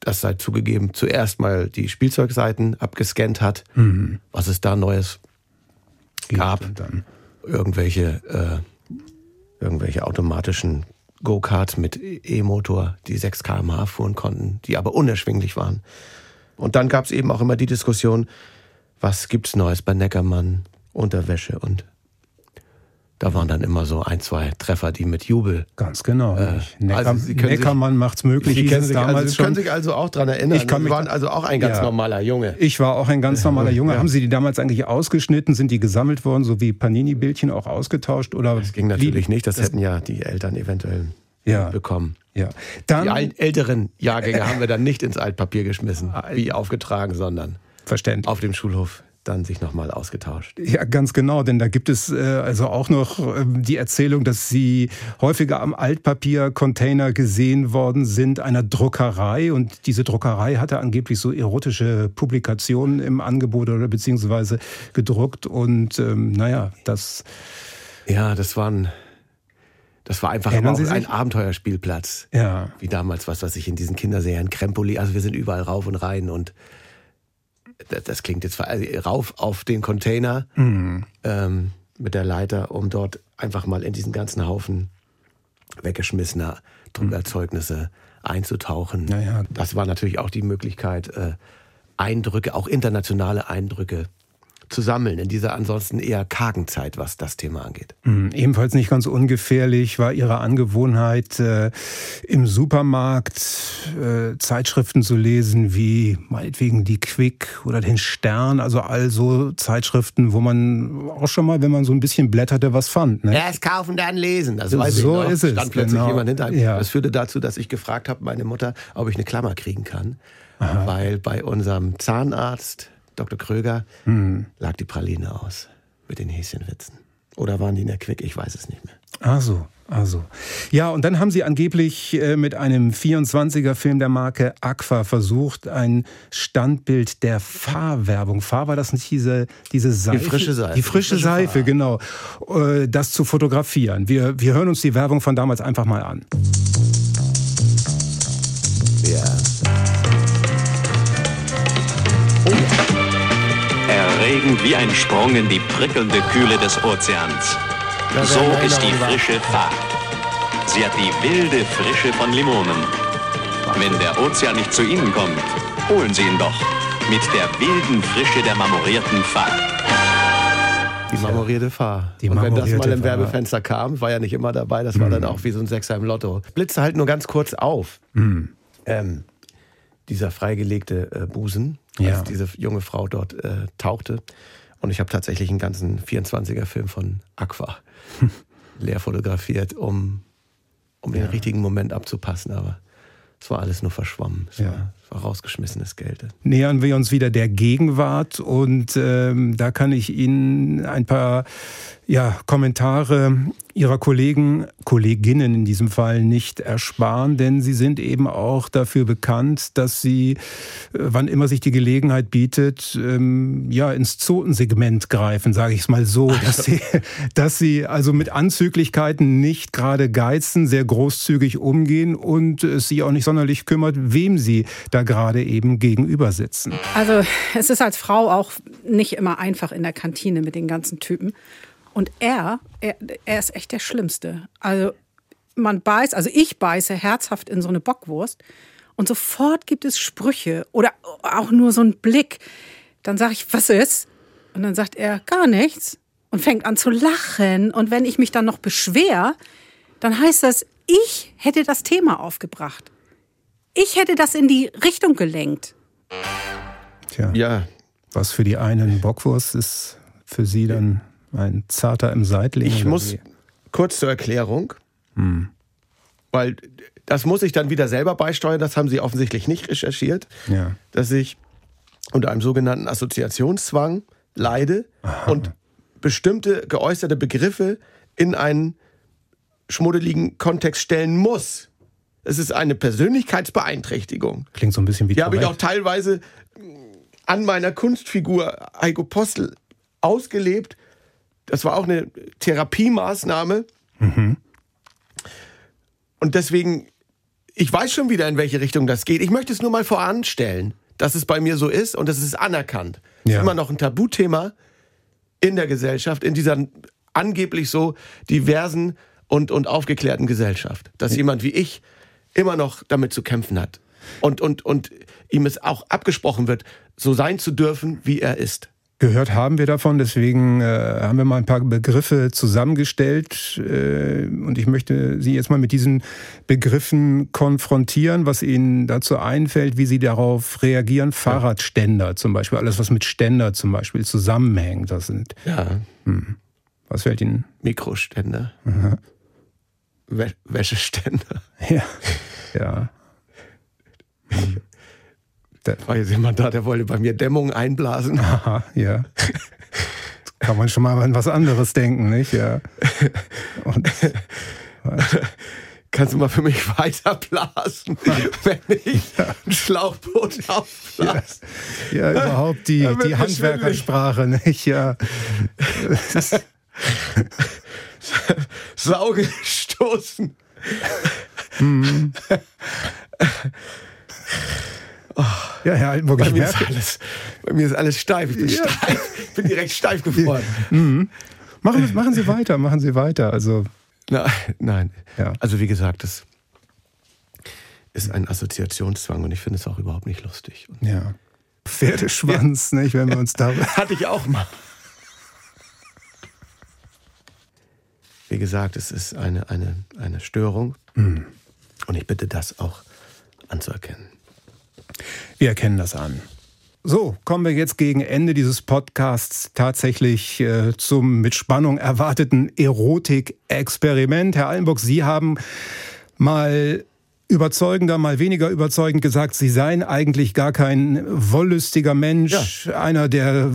das, sei zugegeben, zuerst mal die Spielzeugseiten abgescannt hat, was es da Neues gab. Irgendwelche, äh, irgendwelche automatischen Go-Karts mit E-Motor, die 6 km/h fuhren konnten, die aber unerschwinglich waren. Und dann gab es eben auch immer die Diskussion, was gibt's Neues bei Neckermann, Unterwäsche und da waren dann immer so ein, zwei Treffer, die mit Jubel. Ganz genau. Äh, Necker, also Sie können Neckermann macht's möglich. Sie kennen es sich, damals also, Sie schon. können sich also auch dran erinnern. Ich kann Sie waren also auch ein ganz Ja. normaler Junge. Ich war auch ein ganz normaler Junge. Haben Sie die damals eigentlich ausgeschnitten? Sind die gesammelt worden, so wie Panini-Bildchen auch ausgetauscht? Oder Das ging natürlich nicht, das, hätten ja die Eltern eventuell Ja. bekommen. Ja. Die Dann, alten, älteren Jahrgänge haben wir dann nicht ins Altpapier geschmissen, wie aufgetragen, sondern verständlich. auf dem Schulhof dann sich nochmal ausgetauscht. Ja, ganz genau, denn da gibt es äh, also auch noch ähm, die Erzählung, dass sie häufiger am Altpapiercontainer gesehen worden sind einer Druckerei und diese Druckerei hatte angeblich so erotische Publikationen im Angebot oder beziehungsweise gedruckt und ähm, naja, das Ja, das waren, das war einfach aber auch ein? Abenteuerspielplatz. ja Wie damals, was weiß ich, in diesen Kinderserien, Krempoli, also wir sind überall rauf und rein und das, das klingt jetzt also rauf auf den Container Mhm. ähm, mit der Leiter, um dort einfach mal in diesen ganzen Haufen weggeschmissener Druckerzeugnisse einzutauchen. Ja, ja. Das war natürlich auch die Möglichkeit, äh, Eindrücke, auch internationale Eindrücke zu sammeln in dieser ansonsten eher kargen Zeit, was das Thema angeht. Hm, Ebenfalls nicht ganz ungefährlich war ihre Angewohnheit, äh, im Supermarkt äh, Zeitschriften zu lesen, wie meinetwegen die Quick oder den Stern, also also Zeitschriften, wo man auch schon mal, wenn man so ein bisschen blätterte, was fand. Ne? Erst kaufen, dann lesen. Das weiß So ich noch. ist es, Stand plötzlich genau. jemand hinter einem. Ja. Das führte dazu, dass ich gefragt habe, meine Mutter, ob ich eine Klammer kriegen kann. Weil bei unserem Zahnarzt, Dr. Kröger, Hm. lag die Praline aus mit den Häschenwitzen. Oder waren die in der Quick? Ich weiß es nicht mehr. Ach so, also. Ja, und dann haben sie angeblich äh, mit einem 24er-Film der Marke Aqua versucht, ein Standbild der Fahrwerbung. Fahr war das nicht diese, diese Seife? frische Seife. Die frische, Die frische Seife, Fahr. genau. Äh, Das zu fotografieren. Wir, wir hören uns die Werbung von damals einfach mal an. Aufregend wie ein Sprung in die prickelnde Kühle des Ozeans. So ist die frische Fahrt. Sie hat die wilde Frische von Limonen. Wenn der Ozean nicht zu Ihnen kommt, holen Sie ihn doch mit der wilden Frische der marmorierten Fahrt. Die marmorierte Fahr. Die und wenn das mal im Fahr. Werbefenster kam, war ja nicht immer dabei, das war dann auch wie so ein Sechser im Lotto. Blitze halt nur ganz kurz auf. Ähm, dieser freigelegte äh, Busen, Ja. als diese junge Frau dort äh, tauchte. Und ich habe tatsächlich einen ganzen 24er-Film von Aqua leer fotografiert, um, um den richtigen Moment abzupassen. Aber es war alles nur verschwommen. Es, Ja. war, war rausgeschmissenes Geld. nähern wir uns wieder der Gegenwart und ähm, da kann ich Ihnen ein paar ja, Kommentare Ihrer Kollegen, Kolleginnen in diesem Fall nicht ersparen, denn sie sind eben auch dafür bekannt, dass sie, äh, wann immer sich die Gelegenheit bietet, ähm, ja ins Zotensegment greifen, sage ich es mal so, dass sie, dass sie also mit Anzüglichkeiten nicht gerade geizen, sehr großzügig umgehen und es sie auch nicht sonderlich kümmert, wem sie da gerade eben gegenüber sitzen. Also es ist als Frau auch nicht immer einfach in der Kantine mit den ganzen Typen. Und er, er, er ist echt der Schlimmste. Also man beißt, also ich beiße herzhaft in so eine Bockwurst und sofort gibt es Sprüche oder auch nur so einen Blick. Dann sage ich, was ist? Und dann sagt er, gar nichts und fängt an zu lachen. Und wenn ich mich dann noch beschwer, dann heißt das, ich hätte das Thema aufgebracht. Ich hätte das in die Richtung gelenkt. Tja, Ja, was für die einen Bockwurst ist, für sie dann ein Zarter im Seitling. Ich muss wie? kurz zur Erklärung, weil das muss ich dann wieder selber beisteuern, das haben Sie offensichtlich nicht recherchiert, Ja. dass ich unter einem sogenannten Assoziationszwang leide und bestimmte geäußerte Begriffe in einen schmuddeligen Kontext stellen muss. Es ist eine Persönlichkeitsbeeinträchtigung. Klingt so ein bisschen wie Die habe ich auch teilweise an meiner Kunstfigur Heiko Postel ausgelebt. Das war auch eine Therapiemaßnahme. Und deswegen, ich weiß schon wieder, in welche Richtung das geht. Ich möchte es nur mal voranstellen, dass es bei mir so ist und das ist anerkannt. Es Ja. ist immer noch ein Tabuthema in der Gesellschaft, in dieser angeblich so diversen und, und aufgeklärten Gesellschaft, dass jemand wie ich immer noch damit zu kämpfen hat. Und, und, und ihm es auch abgesprochen wird, so sein zu dürfen, wie er ist. Gehört haben wir davon, deswegen äh, haben wir mal ein paar Begriffe zusammengestellt äh, und ich möchte Sie jetzt mal mit diesen Begriffen konfrontieren, was Ihnen dazu einfällt, wie Sie darauf reagieren. Fahrradständer zum Beispiel, alles was mit Ständer zum Beispiel zusammenhängt, das sind. Ja. Was fällt Ihnen? Mikroständer. Wä Wäscheständer. Ja, ja. War jetzt jemand da, der wollte bei mir Dämmung einblasen. Aha, ja. Kann man schon mal an was anderes denken, nicht? Ja. Und, Kannst du mal für mich weiterblasen, wenn ich ein Schlauchboot aufblase? ja, überhaupt die, Da wird die Handwerkersprache, nicht? Ja. Sauge stoßen. Ja, Herr Altenburg, Bei ich mir, ist merke. alles, bei mir ist alles steif. Ich bin, Ja. steif. Ich bin direkt steif geworden. Machen, Sie- machen Sie weiter, machen Sie weiter. Also, Na, nein. Ja. Also wie gesagt, das ist ein Assoziationszwang und ich finde es auch überhaupt nicht lustig. Und ja. Pferdeschwanz, nicht? Wenn wir uns da. hatte ich auch mal. Wie gesagt, es ist eine, eine, eine Störung und ich bitte das auch anzuerkennen. Wir erkennen das an. So, kommen wir jetzt gegen Ende dieses Podcasts tatsächlich äh, zum mit Spannung erwarteten Erotik-Experiment. Herr Allenburg, Sie haben mal überzeugender, mal weniger überzeugend gesagt, Sie seien eigentlich gar kein wollüstiger Mensch, einer, der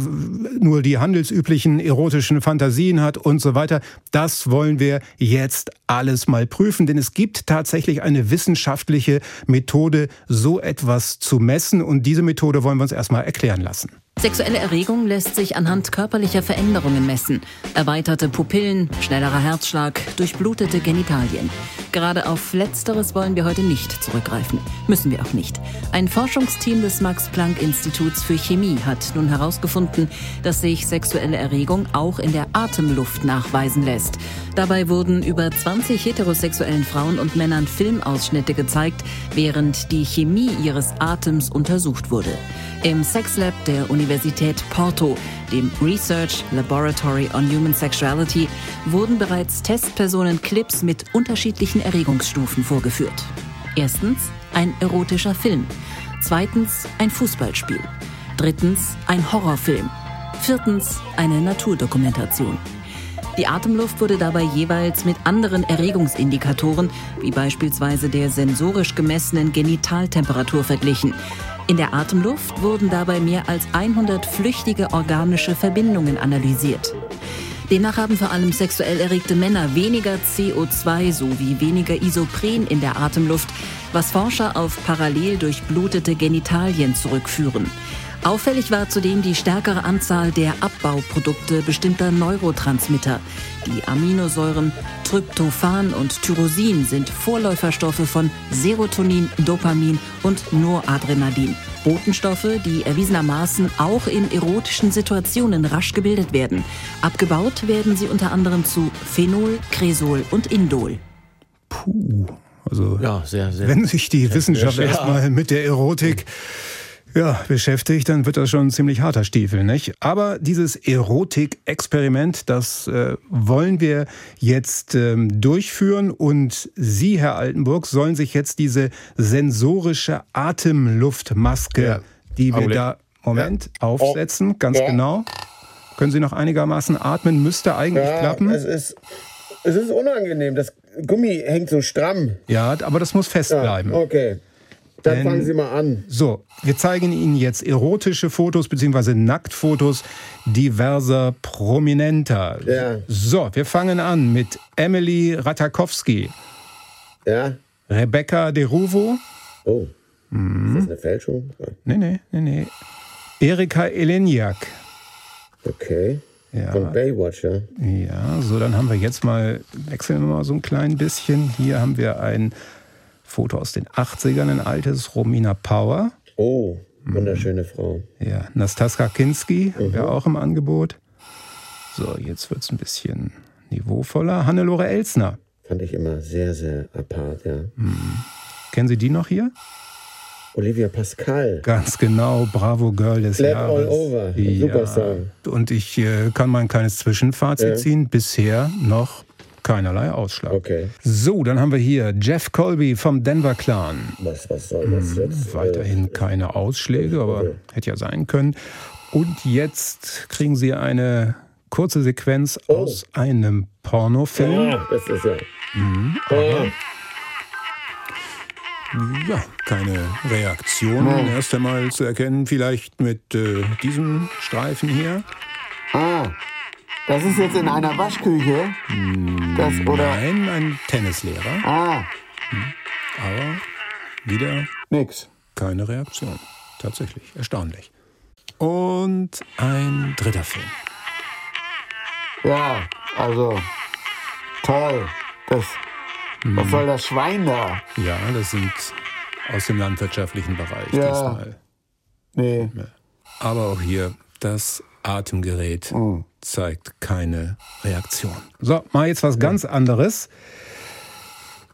nur die handelsüblichen erotischen Fantasien hat und so weiter. Das wollen wir jetzt alles mal prüfen, denn es gibt tatsächlich eine wissenschaftliche Methode, so etwas zu messen und diese Methode wollen wir uns erstmal erklären lassen. Sexuelle Erregung lässt sich anhand körperlicher Veränderungen messen. Erweiterte Pupillen, schnellerer Herzschlag, durchblutete Genitalien. Gerade auf Letzteres wollen wir heute nicht zurückgreifen. Müssen wir auch nicht. Ein Forschungsteam des Max-Planck-Instituts für Chemie hat nun herausgefunden, dass sich sexuelle Erregung auch in der Atemluft nachweisen lässt. Dabei wurden über 20 heterosexuellen Frauen und Männern Filmausschnitte gezeigt, während die Chemie ihres Atems untersucht wurde. Im Sexlab der Universität Porto, dem Research Laboratory on Human Sexuality, wurden bereits Testpersonen Clips mit unterschiedlichen Erregungsstufen vorgeführt. Erstens ein erotischer Film. Zweitens ein Fußballspiel. Drittens ein Horrorfilm. Viertens eine Naturdokumentation. Die Atemluft wurde dabei jeweils mit anderen Erregungsindikatoren, wie beispielsweise der sensorisch gemessenen Genitaltemperatur, verglichen. In der Atemluft wurden dabei mehr als 100 flüchtige organische Verbindungen analysiert. Demnach haben vor allem sexuell erregte Männer weniger CO2 sowie weniger Isopren in der Atemluft, was Forscher auf parallel durchblutete Genitalien zurückführen. Auffällig war zudem die stärkere Anzahl der Abbauprodukte bestimmter Neurotransmitter. Die Aminosäuren Tryptophan und Tyrosin sind Vorläuferstoffe von Serotonin, Dopamin und Noradrenalin. Botenstoffe, die erwiesenermaßen auch in erotischen Situationen rasch gebildet werden. Abgebaut werden sie unter anderem zu Phenol, Cresol und Indol. Puh. Also, ja, sehr, sehr wenn sich die Wissenschaft erstmal mit der Erotik ja, beschäftigt, dann wird das schon ein ziemlich harter Stiefel, nicht? Aber dieses Erotik-Experiment, das äh, wollen wir jetzt ähm, durchführen und Sie, Herr Altenburg, sollen sich jetzt diese sensorische Atemluftmaske, Ja. die wir Augenblick. da, Moment, Ja. aufsetzen, ganz Ja. genau. Können Sie noch einigermaßen atmen? Müsste eigentlich klappen. es ist, es ist unangenehm. Das Gummi hängt so stramm. Ja, aber das muss fest bleiben. Okay. Dann fangen Sie mal an. So, wir zeigen Ihnen jetzt erotische Fotos bzw. Nacktfotos diverser Prominenter. Ja. So, wir fangen an mit Emily Ratakowski. Ja. Rebecca De Ruvo. Oh. Mhm. Ist das eine Fälschung? Nee, nee, nee, nee. Erika Eleniak. Okay. Ja. Von Baywatch, ja. Ja, so, dann haben wir jetzt mal, wechseln wir mal so ein klein bisschen. Hier haben wir ein Foto aus den 80ern, ein altes, Romina Power. Oh, wunderschöne Frau. Ja, Nastaska Kinski haben Mhm. wir auch im Angebot. So, jetzt wird es ein bisschen niveauvoller. Hannelore Elsner. Fand ich immer sehr, sehr apart, ja. Kennen Sie die noch hier? Olivia Pascal. Ganz genau, Bravo Girl des Black Jahres. All Over. Super Song. Und ich äh, kann mal ein kleines Zwischenfazit Ja. ziehen. Bisher noch keinerlei Ausschlag. Okay. So, dann haben wir hier Jeff Colby vom Denver Clan. Was, was soll das jetzt? Weiterhin keine Ausschläge, aber hätte ja sein können. Und jetzt kriegen Sie eine kurze Sequenz aus einem Pornofilm. Ah, das ist ja. Mhm, Oh. ja, keine Reaktion. Nein. Erst einmal zu erkennen, vielleicht mit äh, diesem Streifen hier. Ah, das ist jetzt in einer Waschküche? Das, oder? Nein, ein Tennislehrer. Ah, Aber wieder nix. keine Reaktion. Tatsächlich, erstaunlich. Und ein dritter Film. ja, also, toll. Das, was soll das Schwein da? Ja, das sind aus dem landwirtschaftlichen Bereich Ja. diesmal. Nee. Aber auch hier das Atemgerät zeigt keine Reaktion. So, mal jetzt was ganz anderes.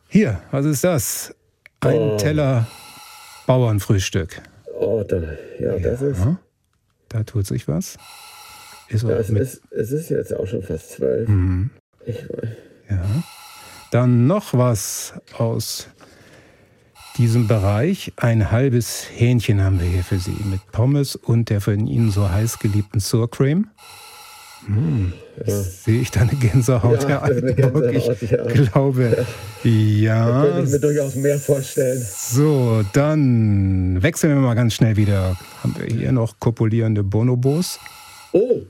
Hier, was ist das? Ein Oh. Teller Bauernfrühstück. Oh, da, ja, das ist. Ja, da tut sich was. Ist Ja, es, mit, ist, es ist jetzt auch schon fast zwölf. Mhm. Ich, Ja. Dann noch was aus diesem Bereich. Ein halbes Hähnchen haben wir hier für Sie mit Pommes und der von Ihnen so heiß geliebten Surcream. Hm, Sehe ich da eine Gänsehaut, Ja, Herr Altenburg? Gänsehaut, ich ja. glaube, ja. da könnte ich mir durchaus mehr vorstellen. So, dann wechseln wir mal ganz schnell wieder. Haben wir hier noch kopulierende Bonobos? Oh,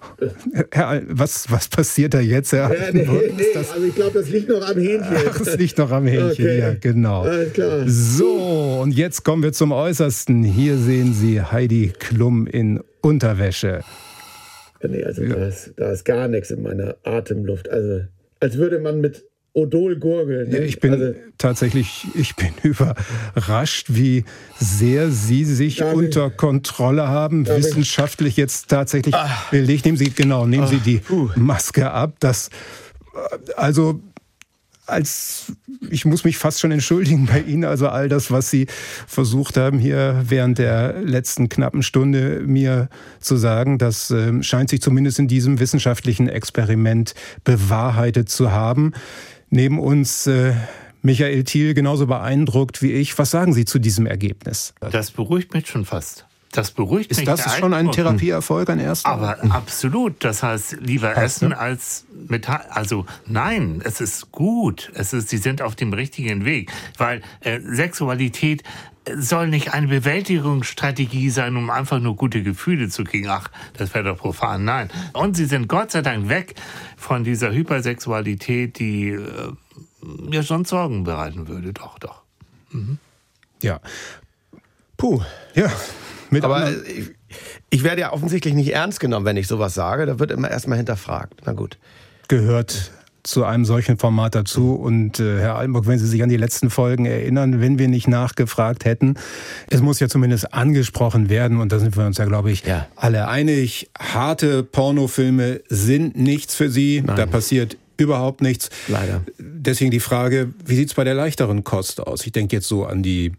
Herr, was, was passiert da jetzt, Herr ja, nee, nee, also ich glaube, das liegt noch am Hähnchen. Ach, es liegt noch am Hähnchen, Okay. ja, genau. Alles So, und jetzt kommen wir zum Äußersten. Hier sehen Sie Heidi Klum in Unterwäsche. Nee, also da, ist, da ist gar nichts in meiner Atemluft. Also als würde man mit Odol gurgeln. Ja, ich bin also, tatsächlich, ich bin überrascht, wie sehr Sie sich unter Kontrolle haben, wissenschaftlich jetzt tatsächlich Ah. belegt. Nehmen Sie, genau, nehmen Sie die Maske ab. Das, also, als, ich muss mich fast schon entschuldigen bei Ihnen, also all das, was Sie versucht haben, hier während der letzten knappen Stunde mir zu sagen, das äh, scheint sich zumindest in diesem wissenschaftlichen Experiment bewahrheitet zu haben. Neben uns äh, Michael Thiel genauso beeindruckt wie ich. Was sagen Sie zu diesem Ergebnis? Das beruhigt mich schon fast. Das beruhigt Ist mich. das der schon ein. Therapieerfolg, ein erster? Aber absolut. Das heißt, lieber Passt, essen ne? als Metall. Also nein, es ist gut. Es ist, sie sind auf dem richtigen Weg, weil äh, Sexualität soll nicht eine Bewältigungsstrategie sein, um einfach nur gute Gefühle zu kriegen. Ach, das wäre doch profan. Nein. Und sie sind Gott sei Dank weg von dieser Hypersexualität, die äh, mir schon Sorgen bereiten würde. Doch, doch. Mhm. Ja. Puh. Ja. Mit Aber ich, ich werde ja offensichtlich nicht ernst genommen, wenn ich sowas sage. Da wird immer erstmal hinterfragt. Na gut. gehört zu einem solchen Format dazu. Und äh, Herr Altenburg, wenn Sie sich an die letzten Folgen erinnern, wenn wir nicht nachgefragt hätten, es muss ja zumindest angesprochen werden. Und da sind wir uns ja, glaube ich, alle einig. Harte Pornofilme sind nichts für Sie. Da passiert überhaupt nichts. Leider. Deswegen die Frage, wie sieht's bei der leichteren Kost aus? Ich denke jetzt so an die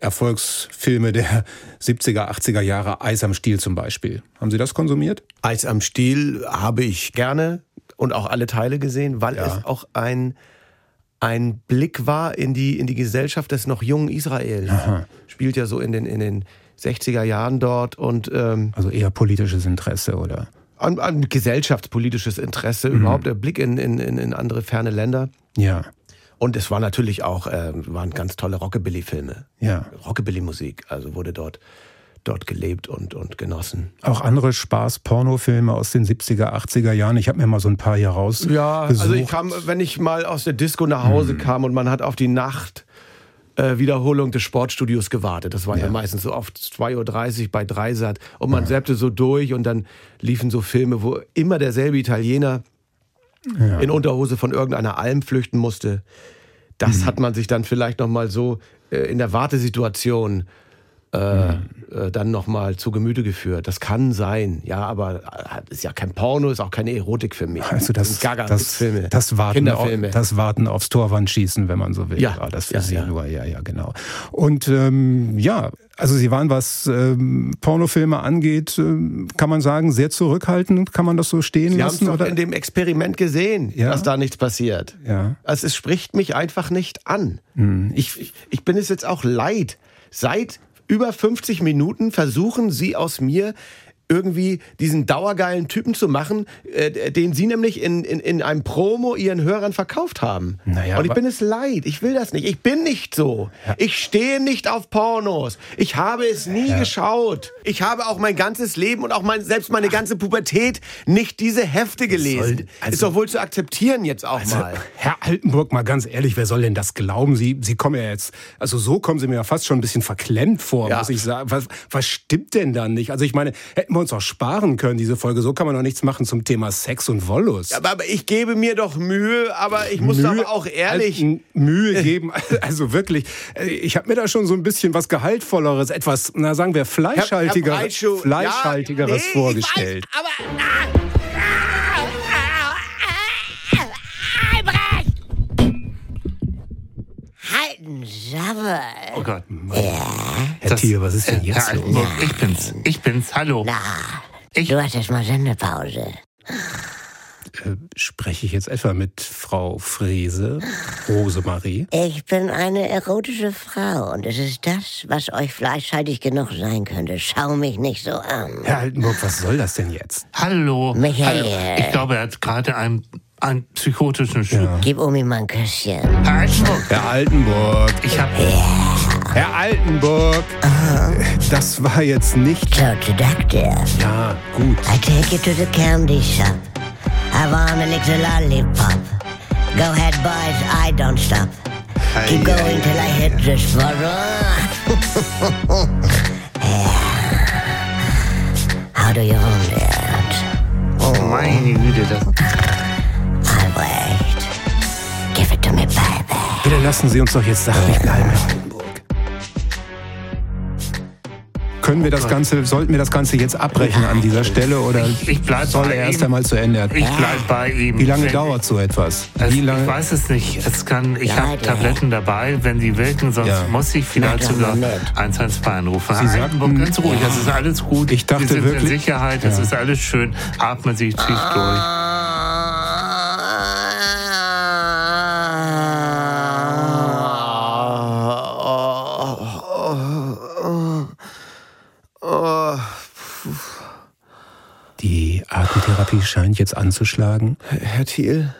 Erfolgsfilme der 70er, 80er Jahre, Eis am Stiel zum Beispiel. Haben Sie das konsumiert? Eis am Stiel habe ich gerne und auch alle Teile gesehen, weil es auch ein, ein Blick war in die, in die Gesellschaft des noch jungen Israels. Spielt ja so in den, in den 60er Jahren dort und ähm, Also eher politisches Interesse, oder? an, an gesellschaftspolitisches Interesse, überhaupt der Blick in, in, in in andere ferne Länder. Ja. Und es war natürlich auch, äh, waren ganz tolle Rockabilly-Filme. Ja. Rockabilly-Musik, also wurde dort, dort gelebt und, und genossen. Auch andere Spaß-Pornofilme aus den 70er, 80er Jahren. Ich habe mir mal so ein paar hier rausgesucht. Ja, also ich kam, wenn ich mal aus der Disco nach Hause kam und man hat auf die Nacht äh, Wiederholung des Sportstudios gewartet. Das war ja, meistens so auf 2.30 Uhr bei Dreisat und man zappte so durch und dann liefen so Filme, wo immer derselbe Italiener in Unterhose von irgendeiner Alm flüchten musste. Das hat man sich dann vielleicht noch mal so äh, in der Wartesituation äh, äh, dann noch mal zu Gemüte geführt. Das kann sein, ja, aber äh, ist ja kein Porno, ist auch keine Erotik für mich. Also das, Gaga das, Filme, das, Warten, auf, das Warten aufs Torwand schießen, wenn man so will. Ja, war das für ja, Sie ja. nur. Ja, ja, genau. Und ähm, ja, also Sie waren, was ähm, Pornofilme angeht, ähm, kann man sagen, sehr zurückhaltend. Kann man das so stehen Sie haben lassen? doch Oder? in dem Experiment gesehen, Ja. dass da nichts passiert. Ja. Also es spricht mich einfach nicht an. Hm, Ich, ich, ich bin es jetzt auch leid. Seit über 50 Minuten versuchen Sie aus mir irgendwie diesen dauergeilen Typen zu machen, äh, den Sie nämlich in, in, in einem Promo Ihren Hörern verkauft haben. Naja, Und ich bin es leid. Ich will das nicht. Ich bin nicht so. Ich stehe nicht auf Pornos. Ich habe es nie geschaut. Ich habe auch mein ganzes Leben und auch mein, selbst meine ganze Pubertät nicht diese Hefte gelesen. also- Ist doch wohl zu akzeptieren jetzt auch Also, mal. Herr Altenburg, mal ganz ehrlich, wer soll denn das glauben? Sie, Sie kommen ja jetzt, also so kommen Sie mir ja fast schon ein bisschen verklemmt vor, Ja. muss ich sagen. Was, was stimmt denn da nicht? Also ich meine, hätten wir uns auch sparen können, diese Folge. So kann man doch nichts machen zum Thema Sex und Wollust. Aber, aber ich gebe mir doch Mühe, aber ich muss Mühe- aber auch ehrlich. also, Mühe geben. Also wirklich, äh, ich habe mir da schon so ein bisschen was Gehaltvolleres, etwas, na sagen wir, Fleischhaltiger, Herr Breitschuh, Fleischhaltigeres ja, nee, vorgestellt. Sabber. Oh Gott. Herr Thiel, was ist denn jetzt los? Altenburg, ich bin's. Ich bin's. Hallo. Du hast jetzt mal Sendepause. Äh, spreche ich jetzt etwa mit Frau Frese, Rosemarie? Ich bin eine erotische Frau und es ist das, was euch fleischhaltig genug sein könnte. Schau mich nicht so an. Herr Altenburg, was soll das denn jetzt? Hallo. Michael. Hallo. Ich glaube, er hat gerade einen, einen psychotischen Schub. Gib Omi mal ein Küsschen. Herr Altenburg. Herr Altenburg. Ich hab. Herr Altenburg. Das war jetzt nicht. So seductive. Ja, gut. I take you to the candy shop. I wanna lick the lollipop. Go ahead, boys, I don't stop. Keep going till I hit the spot. How do you hold it? Oh, meine Güte, das. To me, baby. Bitte lassen Sie uns doch jetzt sachlich bleiben. Können wir das Ganze, sollten wir das Ganze jetzt abbrechen an dieser Stelle oder ich bleib soll bei er erst ihm. einmal zu Ende? Ich bleib bei ihm. Wie lange Wenn- dauert so etwas? Es, Wie lange? Ich weiß es nicht. Es kann, ich Ja, habe der- Tabletten dabei, wenn sie wirken, sonst Ja. muss ich vielleicht Na, sogar dann nett. 112 anrufen. Sie Herr Altenburg, sagten- ganz ruhig, Ja. es ist alles gut. Ich dachte Sie sind wirklich- in Sicherheit, es Ja. ist alles schön. Atmen Sie tief durch. Die Atemtherapie scheint jetzt anzuschlagen. Herr Thiel?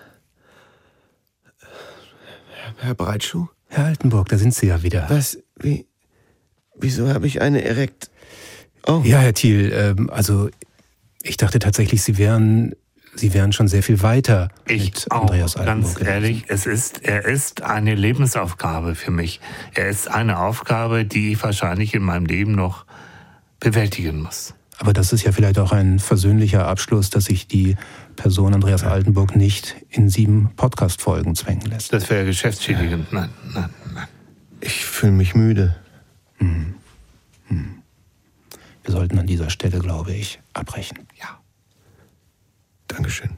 Herr Breitschuh? Herr Altenburg, da sind Sie ja wieder. Was? Wie? Wieso habe ich eine erekt... Oh. Ja, Herr Thiel, ähm, also ich dachte tatsächlich, Sie wären, Sie wären schon sehr viel weiter Ich mit auch, Andreas ganz Altenburg. ehrlich, es ist, er ist eine Lebensaufgabe für mich. Er ist eine Aufgabe, die ich wahrscheinlich in meinem Leben noch bewältigen muss. Aber das ist ja vielleicht auch ein versöhnlicher Abschluss, dass sich die Person Andreas Altenburg nicht in sieben Podcast-Folgen zwängen lässt. Das wäre geschäftsschädigend. Nein, nein, nein. Ich fühle mich müde. Wir sollten an dieser Stelle, glaube ich, abbrechen. Dankeschön.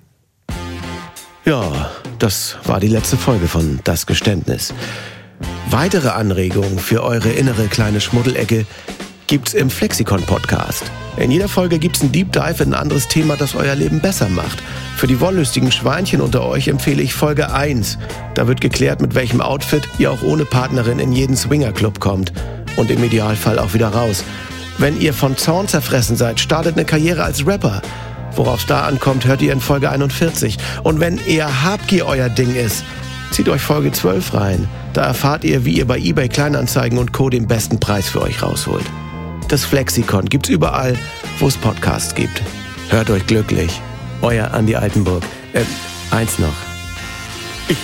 Ja, das war die letzte Folge von Das Geständnis. Weitere Anregungen für eure innere kleine Schmuddelecke gibt's im Flexikon-Podcast. In jeder Folge gibt's einen Deep Dive in ein anderes Thema, das euer Leben besser macht. Für die wollüstigen Schweinchen unter euch empfehle ich Folge 1. Da wird geklärt, mit welchem Outfit ihr auch ohne Partnerin in jeden Swingerclub kommt. Und im Idealfall auch wieder raus. Wenn ihr von Zorn zerfressen seid, startet eine Karriere als Rapper. Worauf es da ankommt, hört ihr in Folge 41. Und wenn eher Habgier euer Ding ist, zieht euch Folge 12 rein. Da erfahrt ihr, wie ihr bei eBay Kleinanzeigen und Co. den besten Preis für euch rausholt. Das Flexikon gibt's überall, wo es Podcasts gibt. Hört euch glücklich. Euer Andi Altenburg. Äh, eins noch. Ich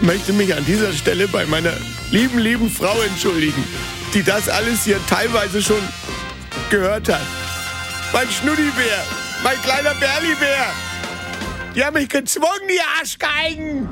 möchte mich an dieser Stelle bei meiner lieben, lieben Frau entschuldigen, die das alles hier teilweise schon gehört hat. Mein Schnuddibär, mein kleiner Berlibär. Die haben mich gezwungen, die Arschgeigen.